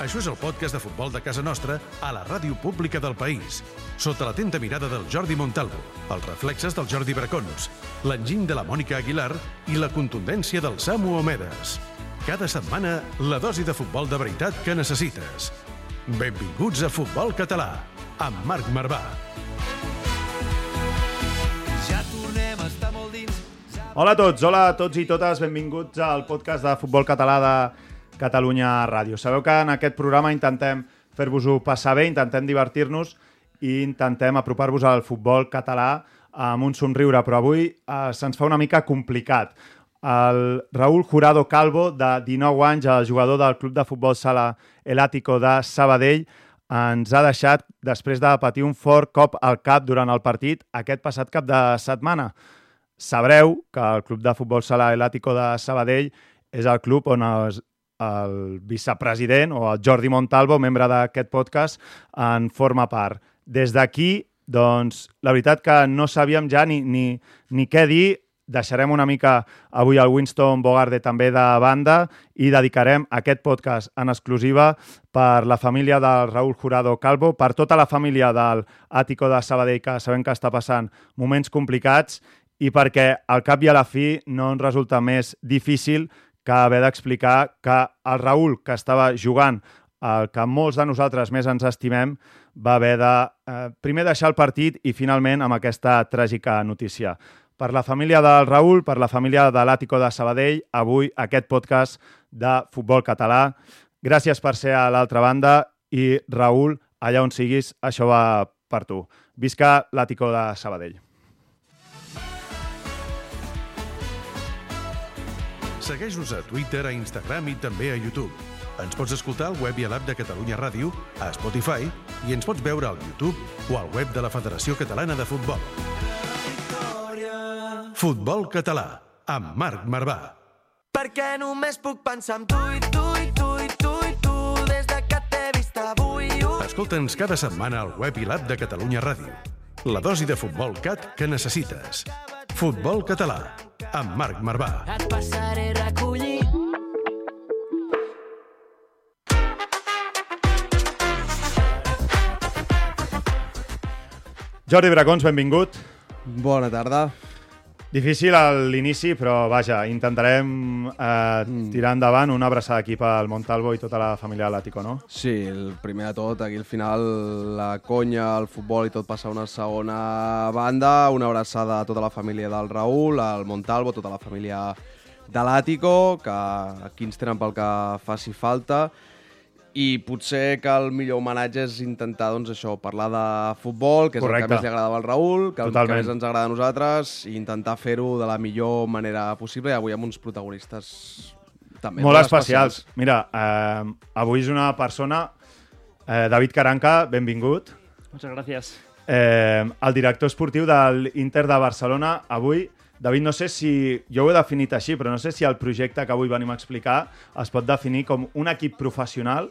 Això és el podcast de futbol de casa nostra a la ràdio pública del país, sota l'atenta mirada del Jordi Montalvo, els reflexes del Jordi Bracons, l'enginy de la Mònica Aguilar i la contundència del Samu Omedes. Cada setmana, la dosi de futbol de veritat que necessites. Benvinguts a Futbol Català, amb Marc Marvà. Ja tornem a estar molt dins. Hola a tots, hola a tots i totes, benvinguts al podcast de Futbol Català de Catalunya Ràdio. Sabeu que en aquest programa intentem fer-vos-ho passar bé, intentem divertir-nos i intentem apropar-vos al futbol català amb un somriure, però avui eh, se'ns fa una mica complicat. El Raúl Jurado Calvo, de 19 anys, el jugador del club de futbol sala El Ático de Sabadell, ens ha deixat després de patir un fort cop al cap durant el partit aquest passat cap de setmana. Sabreu que el club de futbol sala El Ático de Sabadell és el club on es, el vicepresident o el Jordi Montalvo, membre d'aquest podcast, en forma part. Des d'aquí, doncs, la veritat que no sabíem ja ni, ni, ni què dir, deixarem una mica avui el Winston Bogarde també de banda i dedicarem aquest podcast en exclusiva per la família del Raúl Jurado Calvo, per tota la família del Àtico de Sabadell, que sabem que està passant moments complicats i perquè al cap i a la fi no ens resulta més difícil que haver d'explicar que el Raül, que estava jugant el que molts de nosaltres més ens estimem, va haver de eh, primer deixar el partit i finalment amb aquesta tràgica notícia. Per la família del Raül, per la família de l'Àtico de Sabadell, avui aquest podcast de futbol català. Gràcies per ser a l'altra banda i Raül, allà on siguis, això va per tu. Visca l'Àtico de Sabadell. Segueix-nos a Twitter, a Instagram i també a YouTube. Ens pots escoltar al web i a l'app de Catalunya Ràdio, a Spotify i ens pots veure al YouTube o al web de la Federació Catalana de Futbol. Futbol català, amb Marc Marvà. Perquè només puc pensar en tu i tu i tu i tu i tu des de que t'he vist avui. Escolta'ns cada setmana al web i l'app de Catalunya Ràdio. La dosi de futbol cat que necessites. Futbol català, amb Marc Marvà. Et passaré a recollir. Jordi Bracons, benvingut. Bona tarda. Difícil a l'inici, però vaja, intentarem eh, Mm. tirar endavant una abraçada aquí pel Montalvo i tota la família de l'Àtico, no? Sí, el primer de tot, aquí al final la conya, el futbol i tot passa a una segona banda, una abraçada a tota la família del Raül, al Montalvo, tota la família de l'Àtico, que aquí ens tenen pel que faci falta, i potser que el millor homenatge és intentar, doncs, això, parlar de futbol, que és Correcte. el que més li agradava al Raül, que el que Totalment. més ens agrada a nosaltres, i intentar fer-ho de la millor manera possible, i avui amb uns protagonistes també Molt especials. Mira, eh, avui és una persona, eh, David Caranca, benvingut. Muchas gracias. Eh, el director esportiu de l'Inter de Barcelona. Avui, David, no sé si... Jo ho he definit així, però no sé si el projecte que avui venim a explicar es pot definir com un equip professional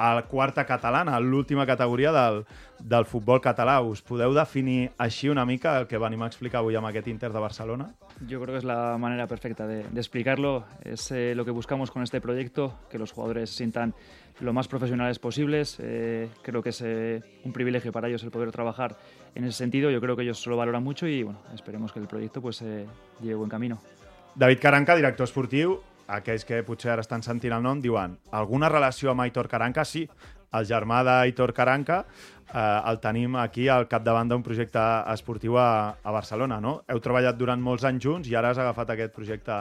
a la quarta catalana, l'última categoria del, del futbol català. Us podeu definir així una mica el que venim a explicar avui amb aquest Inter de Barcelona? Yo creo que es la manera perfecta de, de explicarlo. Es eh, lo que buscamos con este proyecto, que los jugadores se sientan lo más profesionales posibles. Eh, creo que es eh, un privilegio para ellos el poder trabajar en ese sentido. Yo creo que ellos lo valoran mucho y bueno, esperemos que el proyecto pues lleve buen camino. David Caranca, director esportiu, aquells que potser ara estan sentint el nom, diuen alguna relació amb Aitor Caranca? Sí, el germà d'Aitor Caranca eh, el tenim aquí al capdavant d'un projecte esportiu a, a Barcelona, no? Heu treballat durant molts anys junts i ara has agafat aquest projecte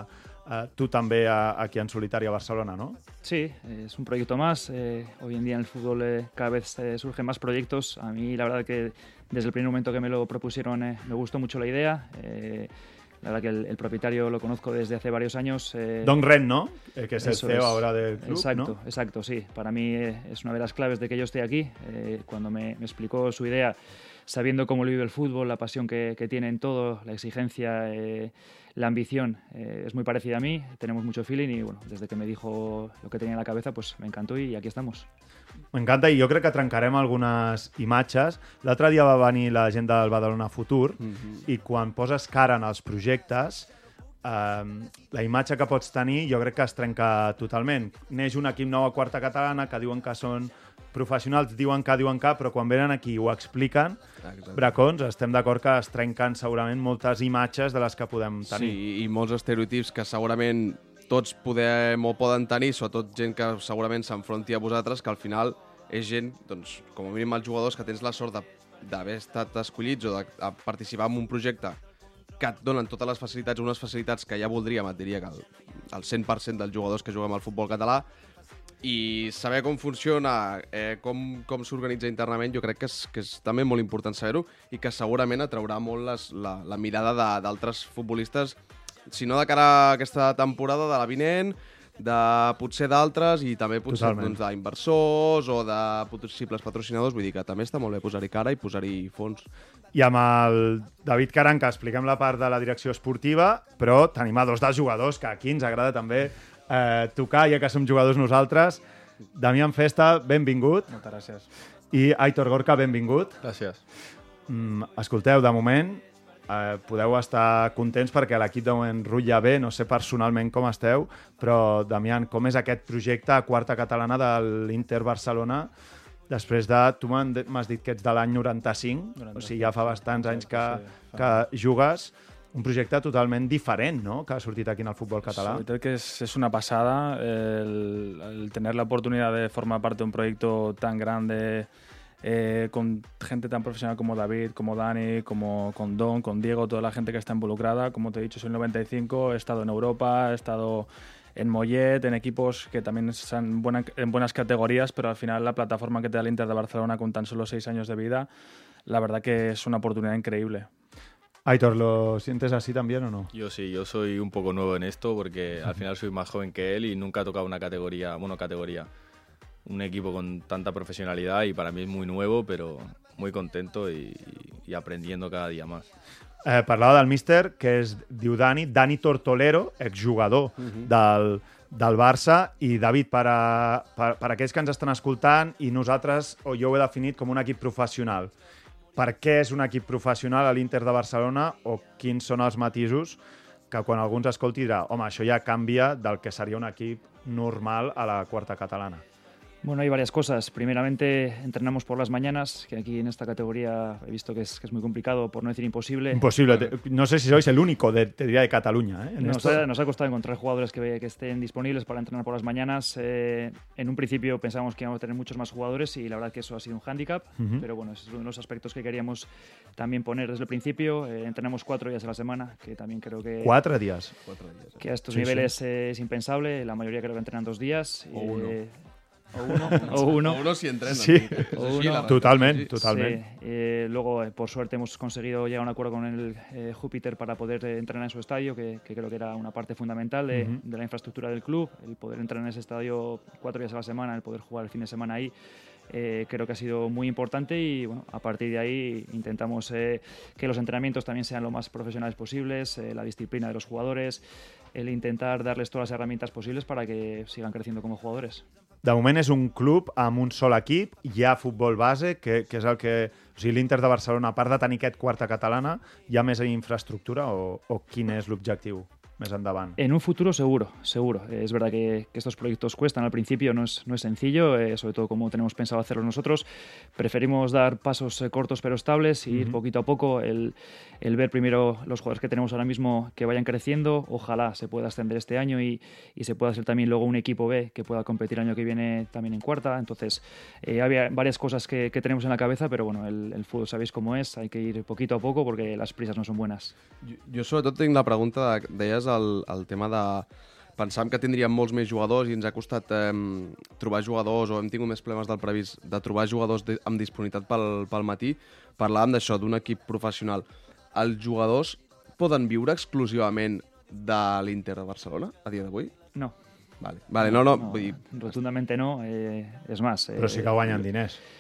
eh, tu també a, aquí en solitari a Barcelona, no? Sí, eh, es un proyecto más. Eh, hoy en día en el fútbol eh, cada vez eh, surgen más proyectos. A mí la verdad que desde el primer momento que me lo propusieron eh, me gustó mucho la idea. La verdad que el, el propietario lo conozco desde hace varios años. eh, Don Ren, ¿no? Eh, que es el CEO es. ahora del club, Exacto, ¿no? exacto, sí. Para mí eh, es una de las claves de que yo esté aquí. Eh, cuando me, me explicó su idea, sabiendo cómo lo vive el fútbol, la pasión que, que tiene en todo, la exigencia, eh, la ambición, eh, es muy parecida a mí. Tenemos mucho feeling y bueno, desde que me dijo lo que tenía en la cabeza, pues me encantó y aquí estamos. M'encanta i jo crec que trencarem algunes imatges. L'altre dia va venir la gent del Badalona Futur i quan poses cara en els projectes eh, la imatge que pots tenir jo crec que es trenca totalment. Neix un equip nou a quarta catalana que diuen que són professionals, diuen que, diuen que, però quan venen aquí i ho expliquen, Exacte. bracons, estem d'acord que es trenquen segurament moltes imatges de les que podem tenir. Sí, i molts estereotips que segurament tots podem o poden tenir, sobretot gent que segurament s'enfronti a vosaltres, que al final és gent, doncs, com a mínim els jugadors que tens la sort d'haver estat escollits o de, de participar en un projecte que et donen totes les facilitats, unes facilitats que ja voldríem, et diria que el, el 100% dels jugadors que juguem al futbol català, i saber com funciona, eh, com, com s'organitza internament, jo crec que és, que és també molt important saber-ho i que segurament atraurà molt les, la, la mirada d'altres futbolistes, si no de cara a aquesta temporada, de la vinent, de potser d'altres i també potser Totalment. doncs, d'inversors o de possibles patrocinadors. Vull dir que també està molt bé posar-hi cara i posar-hi fons. I amb el David Caranca expliquem la part de la direcció esportiva, però tenim a dos dels jugadors que aquí ens agrada també eh, tocar, ja que som jugadors nosaltres. Damián Festa, benvingut. Moltes gràcies. I Aitor Gorka, benvingut. Gràcies. Mm, escolteu, de moment eh, podeu estar contents perquè l'equip de moment rutlla bé, no sé personalment com esteu, però Damián, com és aquest projecte a quarta catalana de l'Inter Barcelona després de... Tu m'has dit que ets de l'any 95, 95, o sigui, ja fa bastants anys que, sí, fa. que jugues. Un projecte totalment diferent, no?, que ha sortit aquí en el futbol català. Sí, creo que es, es una pasada el, el tener la oportunidad de formar parte de un proyecto tan grande eh, con gente tan profesional como David, como Dani, como con Don, con Diego, toda la gente que está involucrada. Como te he dicho, soy el 95, he estado en Europa, he estado en Mollet, en equipos que también están buena- en buenas categorías, pero al final la plataforma que te da el Inter de Barcelona con tan solo seis años de vida, la verdad que es una oportunidad increíble. Aitor, ¿lo sientes así también o no? Yo sí, yo soy un poco nuevo en esto porque al final soy más joven que él y nunca he tocado una categoría, bueno, categoría, un equipo con tanta profesionalidad y para mí es muy nuevo, pero muy contento y, y aprendiendo cada día más. Eh, parlava del míster, que es diu Dani, Dani Tortolero, exjugador del, del Barça, i David, per, a, per, per aquells que ens estan escoltant, i nosaltres, o jo ho he definit com un equip professional. Per què és un equip professional a l'Inter de Barcelona o quins són els matisos que quan algú ens escolti dirà home, això ja canvia del que seria un equip normal a la quarta catalana. Bueno, hay varias cosas. Primeramente, entrenamos por las mañanas, que aquí en esta categoría he visto que es, que es muy complicado, por no decir imposible. Imposible. No sé si sois el único, de, te diría, de Cataluña. ¿eh? En Nos ha, nos ha costado encontrar jugadores que, que estén disponibles para entrenar por las mañanas. Eh, en un principio pensábamos que íbamos a tener muchos más jugadores y la verdad que eso ha sido un hándicap, Ujú. pero bueno, ese es uno de los aspectos que queríamos también poner desde el principio. Eh, entrenamos cuatro días a la semana, que también creo que, Quatre dies. que a estos Sí, niveles eh, es impensable. La mayoría creo que entrenan dos días. O uno. O uno. o uno. O uno si entrena. Sí. És O així, uno. la realitat, Totalment, sí. totalment. Sí, eh, luego, eh, por suerte, hemos conseguido llegar a un acuerdo con el eh, Júpiter para poder eh, entrenar en su estadio, que, que creo que era una parte fundamental de, de la infraestructura del club, el poder entrenar en ese estadio cuatro días a la semana, el poder jugar el fin de semana ahí. eh, creo que ha sido muy importante y bueno, a partir de ahí intentamos eh, que los entrenamientos también sean lo más profesionales posibles, eh, la disciplina de los jugadores, el intentar darles todas las herramientas posibles para que sigan creciendo como jugadores. De moment és un club amb un sol equip, hi ha futbol base, que, que és el que... O sigui, l'Inter de Barcelona, a part de tenir aquest quarta catalana, hi ha més infraestructura o, o quin és l'objectiu més endavant? En un futuro seguro, seguro. Eh, Es verdad que, que estos proyectos cuestan al principio, no es, no es sencillo, eh, sobre todo como tenemos pensado hacerlo nosotros. Preferimos dar pasos eh, cortos pero estables y ir Ujú. poquito a poco, el, el ver primero los jugadores que tenemos ahora mismo que vayan creciendo, ojalá se pueda ascender este año y, y se pueda ser también luego un equipo B que pueda competir el año que viene también en cuarta. Entonces, eh, había varias cosas que, que tenemos en la cabeza, pero bueno, el, el fútbol sabéis cómo es, hay que ir poquito a poco porque las prisas no son buenas. Jo, jo sobretot tinc la pregunta, de, deies el, el tema de... Pensàvem que tindríem molts més jugadors i ens ha costat eh, trobar jugadors o hem tingut més problemes del previst de trobar jugadors de, amb disponibilitat pel, pel matí. Parlàvem d'això, d'un equip professional. Els jugadors poden viure exclusivament de l'Inter de Barcelona a dia d'avui? No. Vale, vale no, no, vull dir... Rotundamente no. eh, es más. Però sí que guanyen diners. Eh,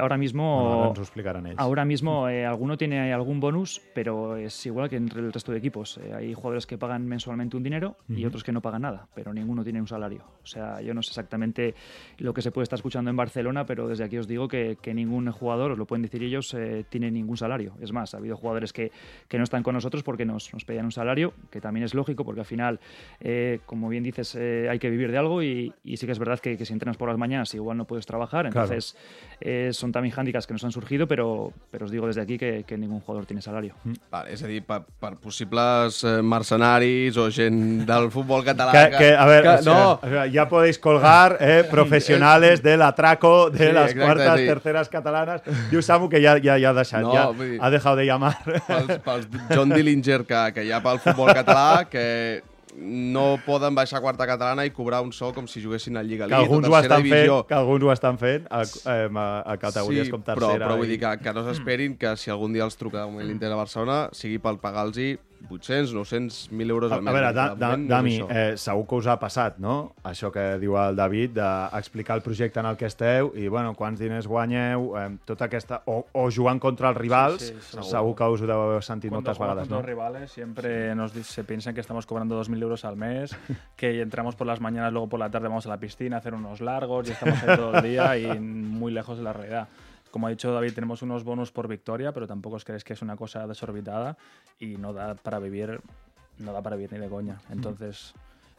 ahora mismo. Bueno, ahora nos lo explicarán ellos. Ahora mismo eh, alguno tiene algún bonus, pero es igual que entre el resto de equipos. Eh, hay jugadores que pagan mensualmente un dinero y Ujú. otros que no pagan nada, pero ninguno tiene un salario. O sea, yo no sé exactamente lo que se puede estar escuchando en Barcelona, pero desde aquí os digo que, que ningún jugador, os lo pueden decir ellos, eh, tiene ningún salario. Es más, ha habido jugadores que, que no están con nosotros porque nos, nos pedían un salario, que también es lógico, porque al final, eh, como bien dices, eh, hay que vivir de algo y, y sí que es verdad que, que si entrenas por las mañanas igual no puedes trabajar. Claro. Eh, son también hándicaps que nos han surgido, pero, pero os digo desde aquí que, que ningún jugador tiene salario. Vale, és a dir, per, per possibles eh, mercenaris o gent del futbol català... Que, que, a ver, que, o sea, no, o sea, ya podéis colgar eh, profesionales del atraco de Sí, las exacte, cuartas, sí. terceras catalanas. Diu Samu que ya, ya, ya ha deixat, No, ya vull dir- ha dejado de llamar. pels, pels John Dillinger que, que hi ha pel futbol català que no poden baixar a quarta catalana i cobrar un sou com si juguessin a Lliga que Elite alguns o tercera estan divisió. fent, que alguns ho estan fent a, a, a categories sí, com però, tercera. però vull i- dir que, que no s'esperin que si algun dia els truca un l'Inter de Barcelona sigui per pagar-los 800, 900, 1.000 euros A, al a mes. veure, De da, da, no Dami, eh, segur que us ha passat, no? Això que diu el David, d'explicar el projecte en el que esteu i, bueno, quants diners guanyeu, eh, tota aquesta... O, o jugant contra els rivals, Sí, sí, segur. segur. que us ho deu haver sentit Cuando moltes vegades, contra no? los rivales siempre nos se piensan que estamos cobrando 2.000 euros al mes, que entramos por las mañanas, luego por la tarde vamos a la piscina a hacer unos largos y estamos ahí todo el día y muy lejos de la realidad. Como ha dicho David, tenemos unos bonus por victoria, pero tampoco os creéis que es una cosa desorbitada y no da para vivir, no da para vivir ni de coña. Entonces,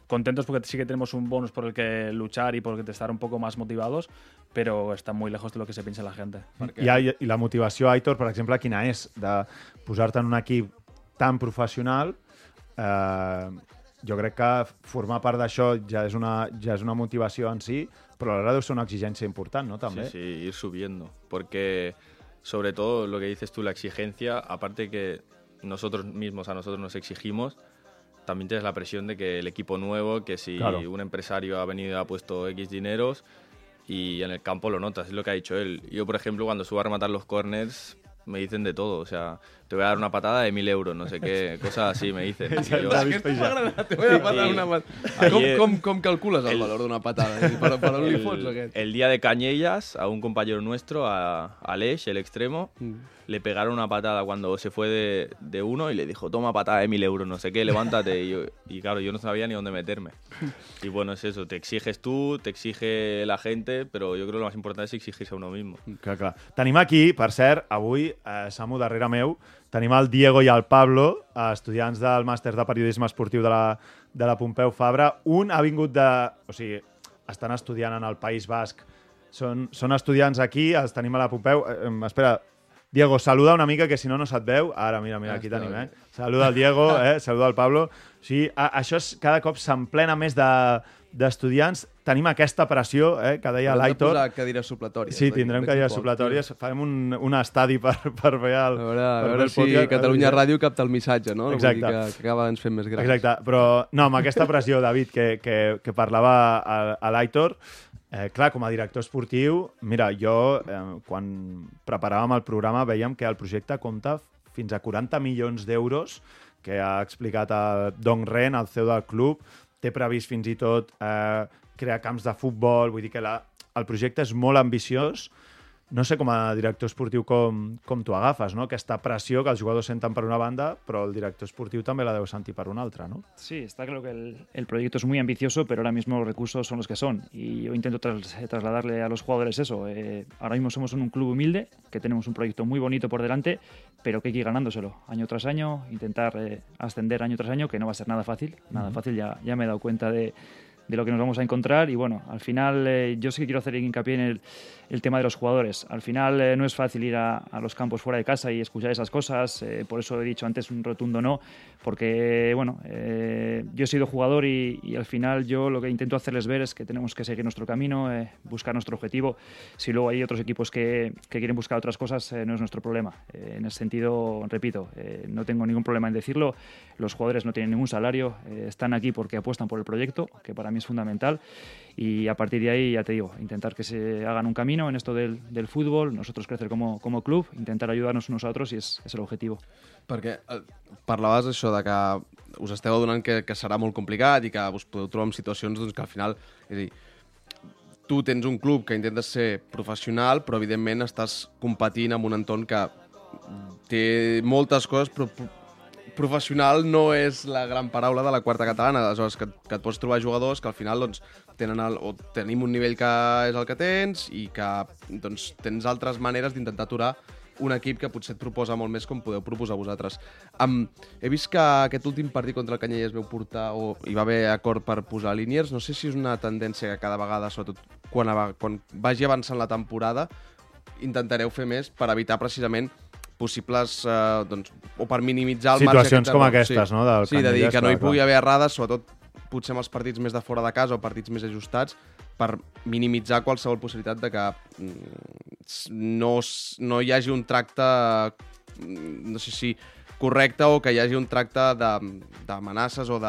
contentos porque sí que tenemos un bonus por el que luchar y por el que estar un poco más motivados, pero está muy lejos de lo que se piensa la gente. I, I, I la motivació, Aitor, per exemple, quina és? De posar-te en un equip tan professional, eh, jo crec que formar part d'això ja, és una, ja és una motivació en si, però alhora deu ser una exigència important, no? També. Sí, sí, ir subiendo. Porque, sobre todo, lo que dices tú, la exigencia, aparte que nosotros mismos a nosotros nos exigimos, también tienes la presión de que el equipo nuevo, que si Claro. un empresario ha venido y ha puesto X dineros y en el campo lo notas, es lo que ha dicho él. Yo, por ejemplo, cuando subo a rematar los corners, me dicen de todo, o sea, te voy a dar una patada de mil euros, no sé qué, cosas así me dicen. Te voy a patar una mà. Com, Ayer- com, com calcules el, el- valor d'una patada? És a dir, Per, per on li fots el, aquest? el día de Cañellas, a un compañero nuestro, a Aleix, el extremo, Mm. le pegaron una patada cuando se fue de, de uno y le dijo, toma patada de mil euros, no sé qué, levántate. Y, yo- y claro, yo no sabía ni dónde meterme. Y bueno, es eso, te exiges tú, te exige la gente, pero yo creo que lo más importante es exigirse a uno mismo. Que clar. Tenim aquí, per cert, avui, eh, Samu, darrere meu, tenim el Diego i el Pablo, eh, estudiants del màster de periodisme esportiu de la, de la Pompeu Fabra. Un ha vingut de... O sigui, estan estudiant en el País Basc. Són, són estudiants aquí, els tenim a la Pompeu. Eh, eh, espera, Diego, saluda una mica, que si no, no se't veu. Ara, mira, mira, aquí tenim, bé. eh? Saluda el Diego, eh? saluda el Pablo. Sí, a, això és, cada cop s'emplena més de- d'estudiants. Tenim aquesta pressió, eh, que deia Hem de l'Aitor. posar cadires supletòries. Sí, tindrem cadires supletòries. Farem un, un estadi per, per fer el... A veure, a veure si podcast. Catalunya Ràdio capta el missatge, no? Exacte. Vull dir que, que acaba ens fent més grans. Exacte, però no, amb aquesta pressió, David, que, que, que parlava a, a l'Aitor, eh, clar, com a director esportiu, mira, jo, eh, quan preparàvem el programa, veiem que el projecte compta fins a 40 milions d'euros que ha explicat el Dong Ren, el CEO del club, té previst fins i tot eh, crear camps de futbol, vull dir que la, el projecte és molt ambiciós, no sé com a director esportiu com, com t'ho agafes, no? Aquesta pressió que els jugadors senten per una banda, però el director esportiu també la deu sentir per una altra, no? Sí, está claro que el, el proyecto es muy ambicioso, pero ahora mismo los recursos son los que son. Y yo intento tras- trasladarle a los jugadores eso. Eh, ahora mismo somos un club humilde, que tenemos un proyecto muy bonito por delante, pero que hay que ir ganándoselo año tras año, intentar eh, ascender año tras año, que no va a ser nada fácil. Nada fácil, ya, ya me he dado cuenta de, de lo que nos vamos a encontrar. Y bueno, al final eh, yo sí que quiero hacer hincapié en el, el tema de los jugadores. Al final eh, no es fácil ir a, los campos fuera de casa y escuchar esas cosas. eh, por eso he dicho antes un rotundo no, porque bueno, yo he sido jugador y, al final yo lo que intento hacerles ver es que tenemos que seguir nuestro camino, buscar nuestro objetivo. Si luego hay otros equipos que, que quieren buscar otras cosas, no es nuestro problema. En ese sentido, repito, no tengo ningún problema en decirlo. Los jugadores no tienen ningún salario, están aquí porque apuestan por el proyecto, que para mí mí es fundamental. Y a partir de ahí, ya te digo, intentar que se hagan un camino en esto del, del fútbol, nosotros crecer como, como club, intentar ayudarnos unos a otros y es, es el objetivo. Perquè eh, parlaves això de que us esteu adonant que, que serà molt complicat i que us podeu trobar en situacions doncs, que al final... És a dir, tu tens un club que intentes ser professional, però evidentment estàs competint en un entorn que té moltes coses, però professional no és la gran paraula de la quarta catalana. Aleshores, que, que et pots trobar jugadors que al final doncs, tenen el, o tenim un nivell que és el que tens i que doncs, tens altres maneres d'intentar aturar un equip que potser et proposa molt més com podeu proposar vosaltres. Um, he vist que aquest últim partit contra el Canyelles veu portar, o hi va haver acord per posar línies, no sé si és una tendència que cada vegada, sobretot quan, quan vagi avançant la temporada, intentareu fer més per evitar precisament possibles, eh, doncs, o per minimitzar el marge Situacions com aquestes, no, del Sí, de dir que no hi pugui haver errades, sobretot potser amb els partits més de fora de casa o partits més ajustats, per minimitzar qualsevol possibilitat de que mm, no, no hi hagi un tracte, mm, no sé si correcte o que hi hagi un tracte de- d'amenaces o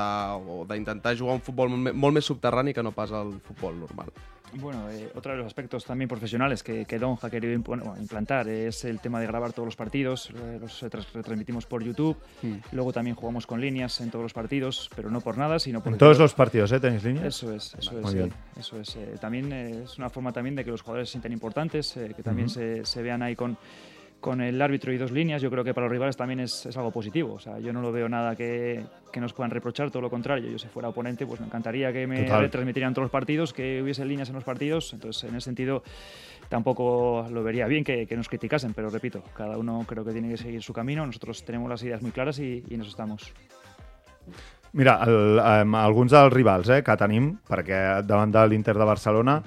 d'intentar jugar un futbol molt, molt més subterrani que no pas el futbol normal. Bueno, eh, otro de los aspectos también profesionales que, que Don ha querido bueno, implantar es el tema de grabar todos los partidos. eh, los retransmitimos por YouTube. Luego también jugamos con líneas en todos los partidos, pero no por nada, sino por En todos los partidos, ¿eh? ¿Tenéis líneas? Eso es, eso Muy es. bien. eh, eso es. eh, también es una forma también de que los jugadores se sientan importantes, que también se vean ahí con, con el árbitro y dos líneas. Yo creo que para los rivales también es, es algo positivo. O sea, yo no lo veo nada que, que nos puedan reprochar, todo lo contrario. Yo si fuera oponente, pues me encantaría que me Total. retransmitieran todos los partidos, que hubiese líneas en los partidos. Entonces, en ese sentido, tampoco lo vería bien que, que nos criticasen, pero repito, cada uno creo que tiene que seguir su camino. Nosotros tenemos las ideas muy claras y, y en eso estamos. Mira, el, um, alguns dels rivals eh, que tenim, perquè davant de l'Inter de Barcelona,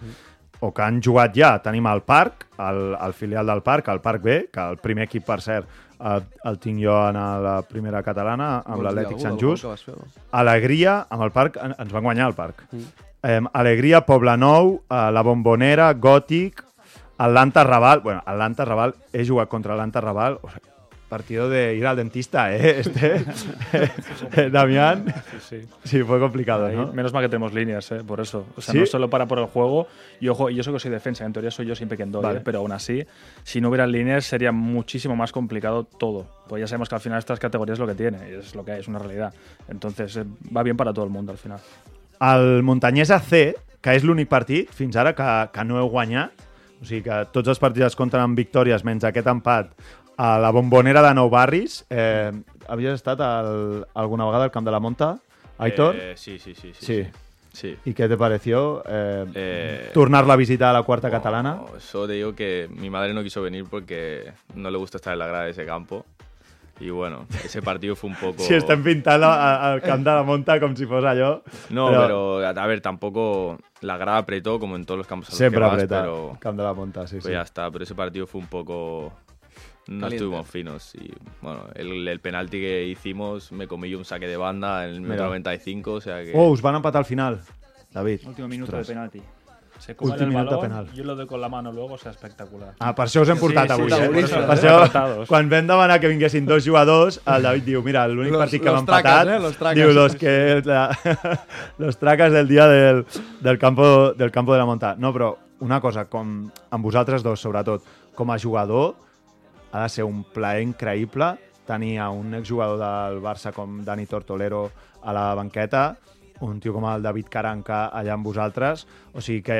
o que han jugat ja, tenim el Parc, el, el filial del Parc, el Parc B, que el primer equip, per cert, el, el tinc jo en la primera catalana, amb l'Atlètic Sant Just. Alegria, amb el Parc, en- ens van guanyar el Parc. Mm. Eh, Alegria, Poblenou, eh, La Bombonera, Gòtic, Atlanta Raval. Bueno, Atlanta Raval, he jugat contra Atlanta Raval. O sea, partido de ir al dentista, ¿eh? Este, eh, Damián. Sí, sí. Sí, fue complicado, Ahí, ¿no? Menos mal que tenemos líneas, ¿eh? por eso. O sea, ¿Sí? no solo para por el juego. Y ojo, y eso que soy defensa, en teoría soy yo siempre quien doy, Vale. ¿eh? pero aún así, si no hubiera líneas sería muchísimo más complicado todo. Pues ya sabemos que al final estas categorías es lo que tiene, es lo que hay, es una realidad. Entonces eh, va bien para todo el mundo al final. El Montanyesa C, que és l'únic partit fins ara que, que no heu guanyat, o sigui que tots els partits es compten amb victòries menys aquest empat a la bombonera de Nou Barris. Eh, havies estat al, alguna vegada al Camp de la Monta, Aitor? Eh, sí, sí, sí, sí. Sí. Sí. ¿Y qué te pareció eh, Eh, turnarla a visitar a la cuarta catalana? Oh, Eso te digo que mi madre no quiso venir porque no le gusta estar en la grada de ese campo. Y bueno, ese partido fue un poco... Si estem pintant a- al Camp de la Monta com si fos allò. No, pero, a ver, tampoco la grada apretó como en todos los campos a los Sempre que vas, apreta pero Camp de la Monta, sí, pues sí. ya está. Pero ese partido fue un poco... No Caliente. estuvimos finos y bueno, el, el penalti que hicimos me comí yo un saque de banda en el minuto Mira. 95, o sea que... Oh, us van empatar al final, David. Último minuto Ostres. de penalti. Se comen Últim el balón, penal. yo lo doy con la mano luego, o sea, espectacular. Ah, per això us hem portat sí, avui, sí, eh? eso, per això, quan vam demanar que vinguessin dos jugadors, el David diu, mira, l'únic partit que tracas, empatat, eh? Los tracas. diu, los, que, la, los tracas del dia del, del, campo, del campo de la monta. No, però una cosa, com amb vosaltres dos, sobretot, com a jugador, ha de ser un plaer increïble tenir a un exjugador del Barça com Dani Tortolero a la banqueta, un tio com el David Caranca allà amb vosaltres, o sigui que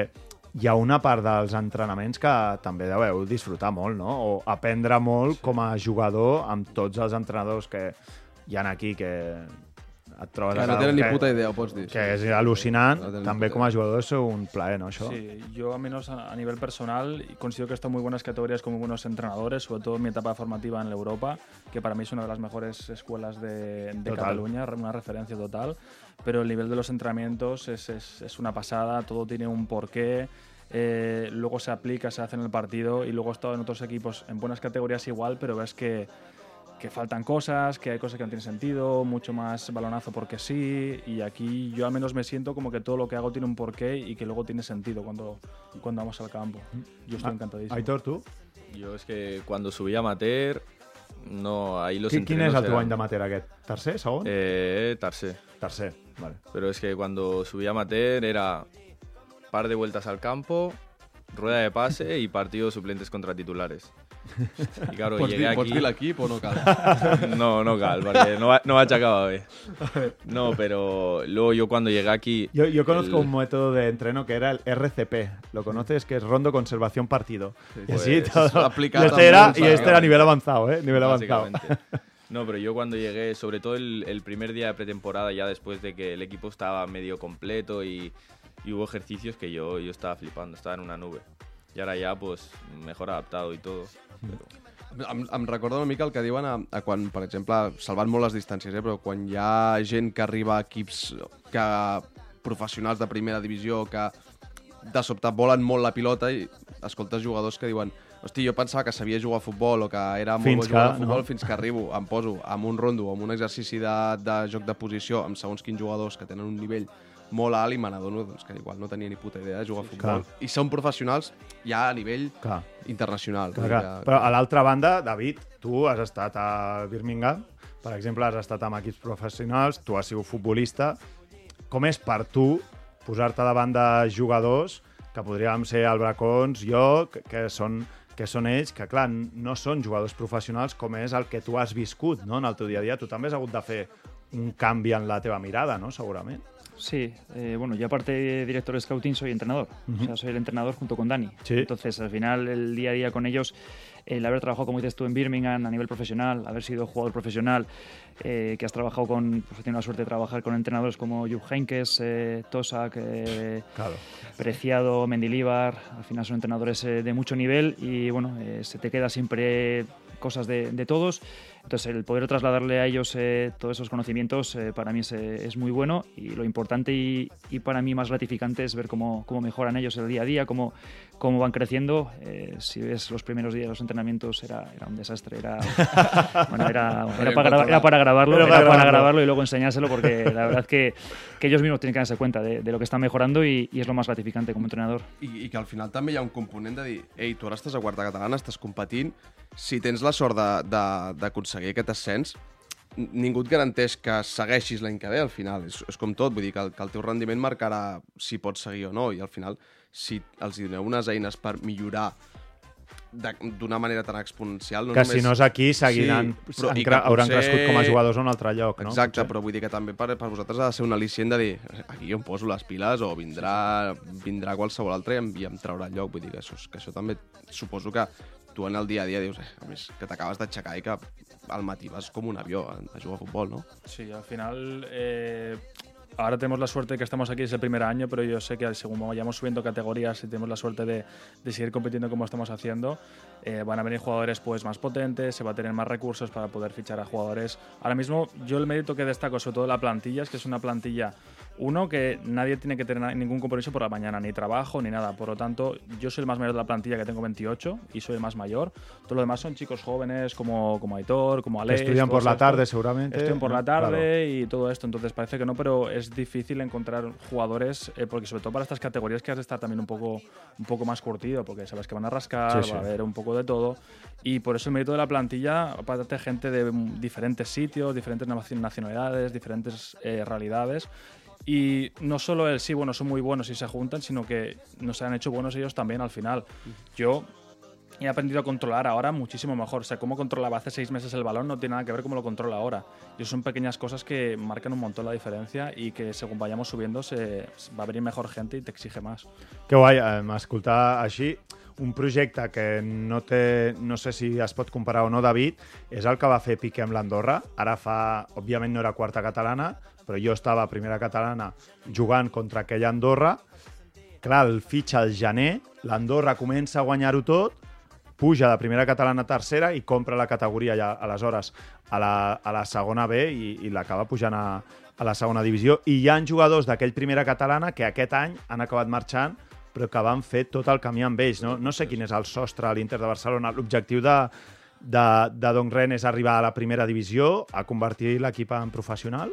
hi ha una part dels entrenaments que també deveu disfrutar molt, no? O aprendre molt com a jugador amb tots els entrenadors que hi han aquí que et trobes Que a no tenen ni puta idea, ho pots dir. que és al·lucinant. No també com a jugador és un plaer, no, això? Sí, yo al menos a, a nivel personal considero que están muy buenas categorías con muy buenos entrenadores, sobre todo en mi etapa formativa en la Europa, que para mí es una de las mejores escuelas de, de Total. Cataluña, una referencia total. Pero el nivel de los entrenamientos es, es- es una pasada, todo tiene un porqué. eh, luego se aplica, se hace en el partido y luego he estado en otros equipos en buenas categorías igual, pero ves que, que faltan cosas, que hay cosas que no tienen sentido, mucho más balonazo porque sí, y aquí yo al menos me siento como que todo lo que hago tiene un porqué y que luego tiene sentido cuando, cuando vamos al campo. Yo estoy Ah, encantadísimo. Aitor, tu? Yo es que cuando subí a amateur No, ahí los Qui- Quin és el teu eran- any d'amateur aquest? Tercer, segon? Eh, tercer. Tercer, vale. Pero es que cuando subí a amateur era par de vueltas al campo, rueda de pase y partidos suplentes contra titulares. Y claro, Pots llegué dir, pots aquí... dir l'equip o no cal? No, no cal, no, va- no vaig acabar bé. No, pero luego yo cuando llegué aquí... Yo, yo conozco el- un método de entreno que era el RCP. ¿Lo conoces? Que es Rondo Conservación Partido. y Pues, así todo. aplicado Y este, era, y este era nivel avanzado, ¿eh? Nivel avanzado. No, pero yo cuando llegué, sobre todo el, el primer día de pretemporada, ya después de que el equipo estaba medio completo y, y hubo ejercicios que yo, yo estaba flipando, estaba en una nube. Y ahora ya, pues, mejor adaptado y todo. Pero- Em, em recorda una mica el que diuen a, a quan, per exemple, salvant molt les distàncies, eh, però quan hi ha gent que arriba a equips que professionals de primera divisió que de sobte volen molt la pilota i escoltes jugadors que diuen hosti, jo pensava que sabia jugar a futbol o que era molt Fins bo jugar que, a futbol no? fins que arribo, em poso amb un rondo, amb un exercici de, de joc de posició, amb segons quins jugadors que tenen un nivell molt alt i me n'adono doncs, que igual no tenia ni puta idea de jugar a futbol. Clar. I són professionals ja a nivell Clar. internacional. Clar, clar. que- Però a l'altra banda, David, tu has estat a Birmingham, per exemple, has estat amb equips professionals, tu has sigut futbolista. Com és per tu posar-te davant de jugadors que podríem ser el Bracons, jo, que, que són que són ells, que clar, no són jugadors professionals com és el que tu has viscut no? en el teu dia a dia. Tu també has hagut de fer un canvi en la teva mirada, no? segurament. Sí, eh, bueno, yo aparte de director de scouting soy entrenador. O sea, soy el entrenador junto con Dani. Sí. Entonces, al final, el día a día con ellos, el haber trabajado, como dices tú, en Birmingham a nivel profesional, haber sido jugador profesional, eh, que has trabajado con, pues he tenido la suerte de trabajar con entrenadores como Jupp Heynckes, eh, Tosak, eh, Claro. Preciado, Mendilibar, al final son entrenadores eh, de mucho nivel y bueno, eh, se te queda siempre cosas de, de todos. Entonces, el poder trasladarle a ellos eh, todos esos conocimientos eh, para mí es, eh, es muy bueno y lo importante y, y para mí más gratificante es ver cómo, cómo mejoran ellos el día a día, cómo, cómo van creciendo. Eh, si ves los primeros días de los entrenamientos era, era un desastre, era, bueno, era, era para, era para grabarlo, Era era para grabarlo. y luego enseñárselo porque la verdad que, que ellos mismos tienen que darse cuenta de, de lo que están mejorando y, y es lo más gratificante como entrenador. I, I que al final també hi ha un component de dir ei, tu ara estàs a quarta catalana, estàs competint, si tens la sort de- d'aconseguir aquest ascens, ningú et garanteix que segueixis l'any que ve al final. És, és com tot, vull dir que el, que el teu rendiment marcarà si pots seguir o no, i al final, si els doneu unes eines per millorar de- d'una manera tan exponencial... No que només... si no és aquí, seguiran, Sí, però- han que hauran potser- crescut com a jugadors a un altre lloc, no? Exacte, Potser. però vull dir que també per, per vosaltres ha de ser un al·licient de dir aquí jo em poso les piles o vindrà, vindrà qualsevol altre i em, i em traurà el lloc. Vull dir que això, que això també suposo que tu en el dia a dia dius, eh, que t'acabes d'aixecar i que al matí vas com un avió a, jugar a futbol, no? Sí, al final eh, ahora tenemos la suerte de que estamos aquí, es el primer año, pero yo sé que según vayamos subiendo categorías y tenemos la suerte de, de seguir compitiendo como estamos haciendo, eh, van a venir jugadores pues más potentes, se va a tener más recursos para poder fichar a jugadores. Ahora mismo yo el mérito que destaco sobre todo la plantilla es que es una plantilla uno, que nadie tiene que tener ningún compromiso por la mañana, ni trabajo, ni nada. Por lo tanto, yo soy el más mayor de la plantilla, que tengo 28, y soy el más mayor. Todo lo demás son chicos jóvenes como, como Aitor, como Que Alex. estudian por la estos. tarde, seguramente. Estudian por la tarde Claro. y todo esto, entonces parece que no, pero es difícil encontrar jugadores, eh, porque sobre todo para estas categorías que has de estar también un poco, un poco más curtido, porque sabes que van a rascar, Sí, sí. va a haber un poco de todo. Y por eso el mérito de la plantilla, aparte gente de diferentes sitios, diferentes naci- nacionalidades, diferentes eh, realidades. Y no solo el sí, bueno, son muy buenos y se juntan, sino que nos han hecho buenos ellos también al final. Yo he aprendido a controlar ahora muchísimo mejor. O sea, cómo controlaba hace seis meses el balón no tiene nada que ver cómo lo controla ahora. Y son pequeñas cosas que marcan un montón la diferencia y que según vayamos subiendo se, va a venir mejor gente y te exige más. Que guai, eh, escoltar així un projecte que no té, no sé si es pot comparar o no, David, és el que va fer Piqué amb l'Andorra. Ara fa, òbviament no era quarta catalana, però jo estava a primera catalana jugant contra aquella Andorra. Clar, el fitxa al gener, l'Andorra comença a guanyar-ho tot, puja de primera catalana a tercera i compra la categoria ja, aleshores a la, a la segona B i, i l'acaba pujant a, a la segona divisió. I hi han jugadors d'aquell primera catalana que aquest any han acabat marxant però que van fer tot el camí amb ells. No, no sé quin és el sostre a l'Inter de Barcelona. L'objectiu de, de, de Don Ren és arribar a la primera divisió, a convertir l'equip en professional?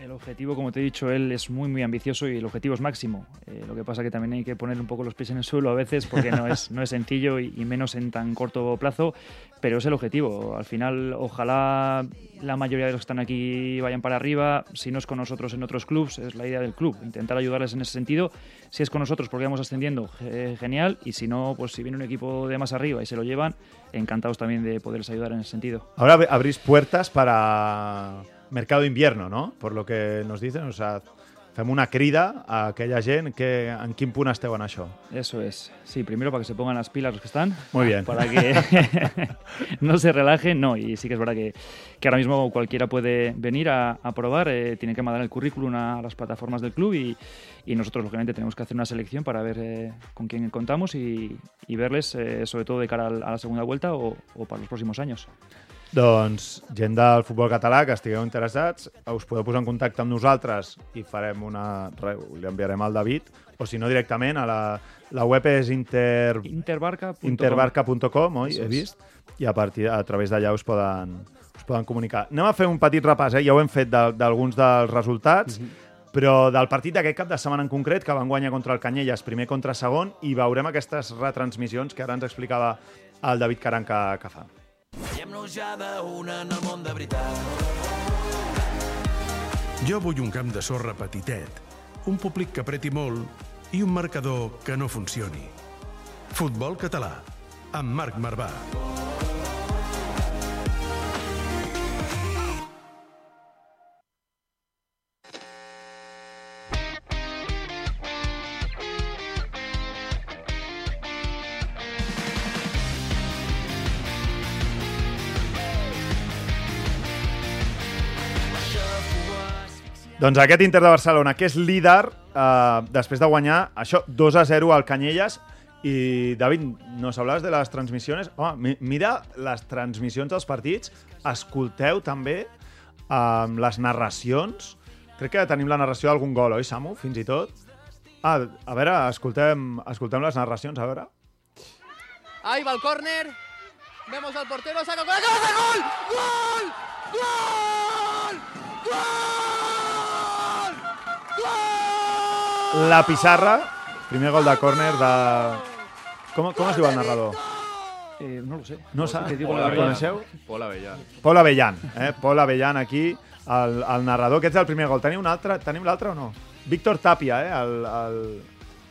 El objetivo, como te he dicho, él es muy, muy ambicioso y el objetivo es máximo. Eh, lo que pasa que también hay que poner un poco los pies en el suelo a veces porque no es, no es sencillo y, y menos en tan corto plazo, pero es el objetivo. Al final, ojalá la mayoría de los que están aquí vayan para arriba. Si no es con nosotros en otros clubes, es la idea del club, intentar ayudarles en ese sentido. Si es con nosotros porque vamos ascendiendo, ge- genial. Y si no, pues si viene un equipo de más arriba y se lo llevan, encantados también de poderles ayudar en ese sentido. Ahora ab- abrís puertas para mercado de invierno, ¿no? Por lo que nos dicen, o sea, fem una crida a aquella gent que en quin punt esteu en això. Eso es. Sí, primero para que se pongan las pilas los que están. Muy bien. Para que no se relajen. No, y sí que es verdad que, que ahora mismo cualquiera puede venir a, a probar. eh, tiene que mandar el currículum a las plataformas del club y, y nosotros, lógicamente, tenemos que hacer una selección para ver eh, con quién contamos y, y verles, eh, sobre todo de cara a la segunda vuelta o, o para los próximos años. Doncs, gent del futbol català que estigueu interessats, us podeu posar en contacte amb nosaltres i farem una... Li enviarem al David, o si no directament a la, la web és inter, Interbarca.com. interbarca.com, oi? He vist? I a, partir, a través d'allà us poden, us poden comunicar. Anem a fer un petit repàs, eh? ja ho hem fet de- d'alguns dels resultats, però del partit d'aquest cap de setmana en concret, que van guanyar contra el Canyelles, primer contra segon, i veurem aquestes retransmissions que ara ens explicava el David Caran que, que fa. Ja d'una en el món de veritat. Jo vull un camp de sorra petitet, un públic que apreti molt i un marcador que no funcioni. Futbol català, amb Marc Marvà. Doncs aquest Inter de Barcelona, que és líder, eh, després de guanyar això 2 a 0 al Canyelles, i David, nos hablabas de les transmissions. Home, mi- mira les transmissions dels partits, escolteu també eh, les narracions. Crec que tenim la narració d'algun gol, oi, Samu, fins i tot? Ah, a veure, escoltem, escoltem les narracions, a veure. Ahí va el córner. Vemos al portero, saca cabeza, gol. ¡Gol! ¡Gol! ¡Gol! La pissarra, primer gol de córner de... Com, com es diu el narrador? Eh, no lo sé. No sap? Te digo Pol la Avellán. Pol Avellán. Pol Avellán, eh? Pol Avellán aquí, el, el narrador. Aquest és el primer gol. Tenim un altre, tenim l'altre o no? Víctor Tapia, eh? El, el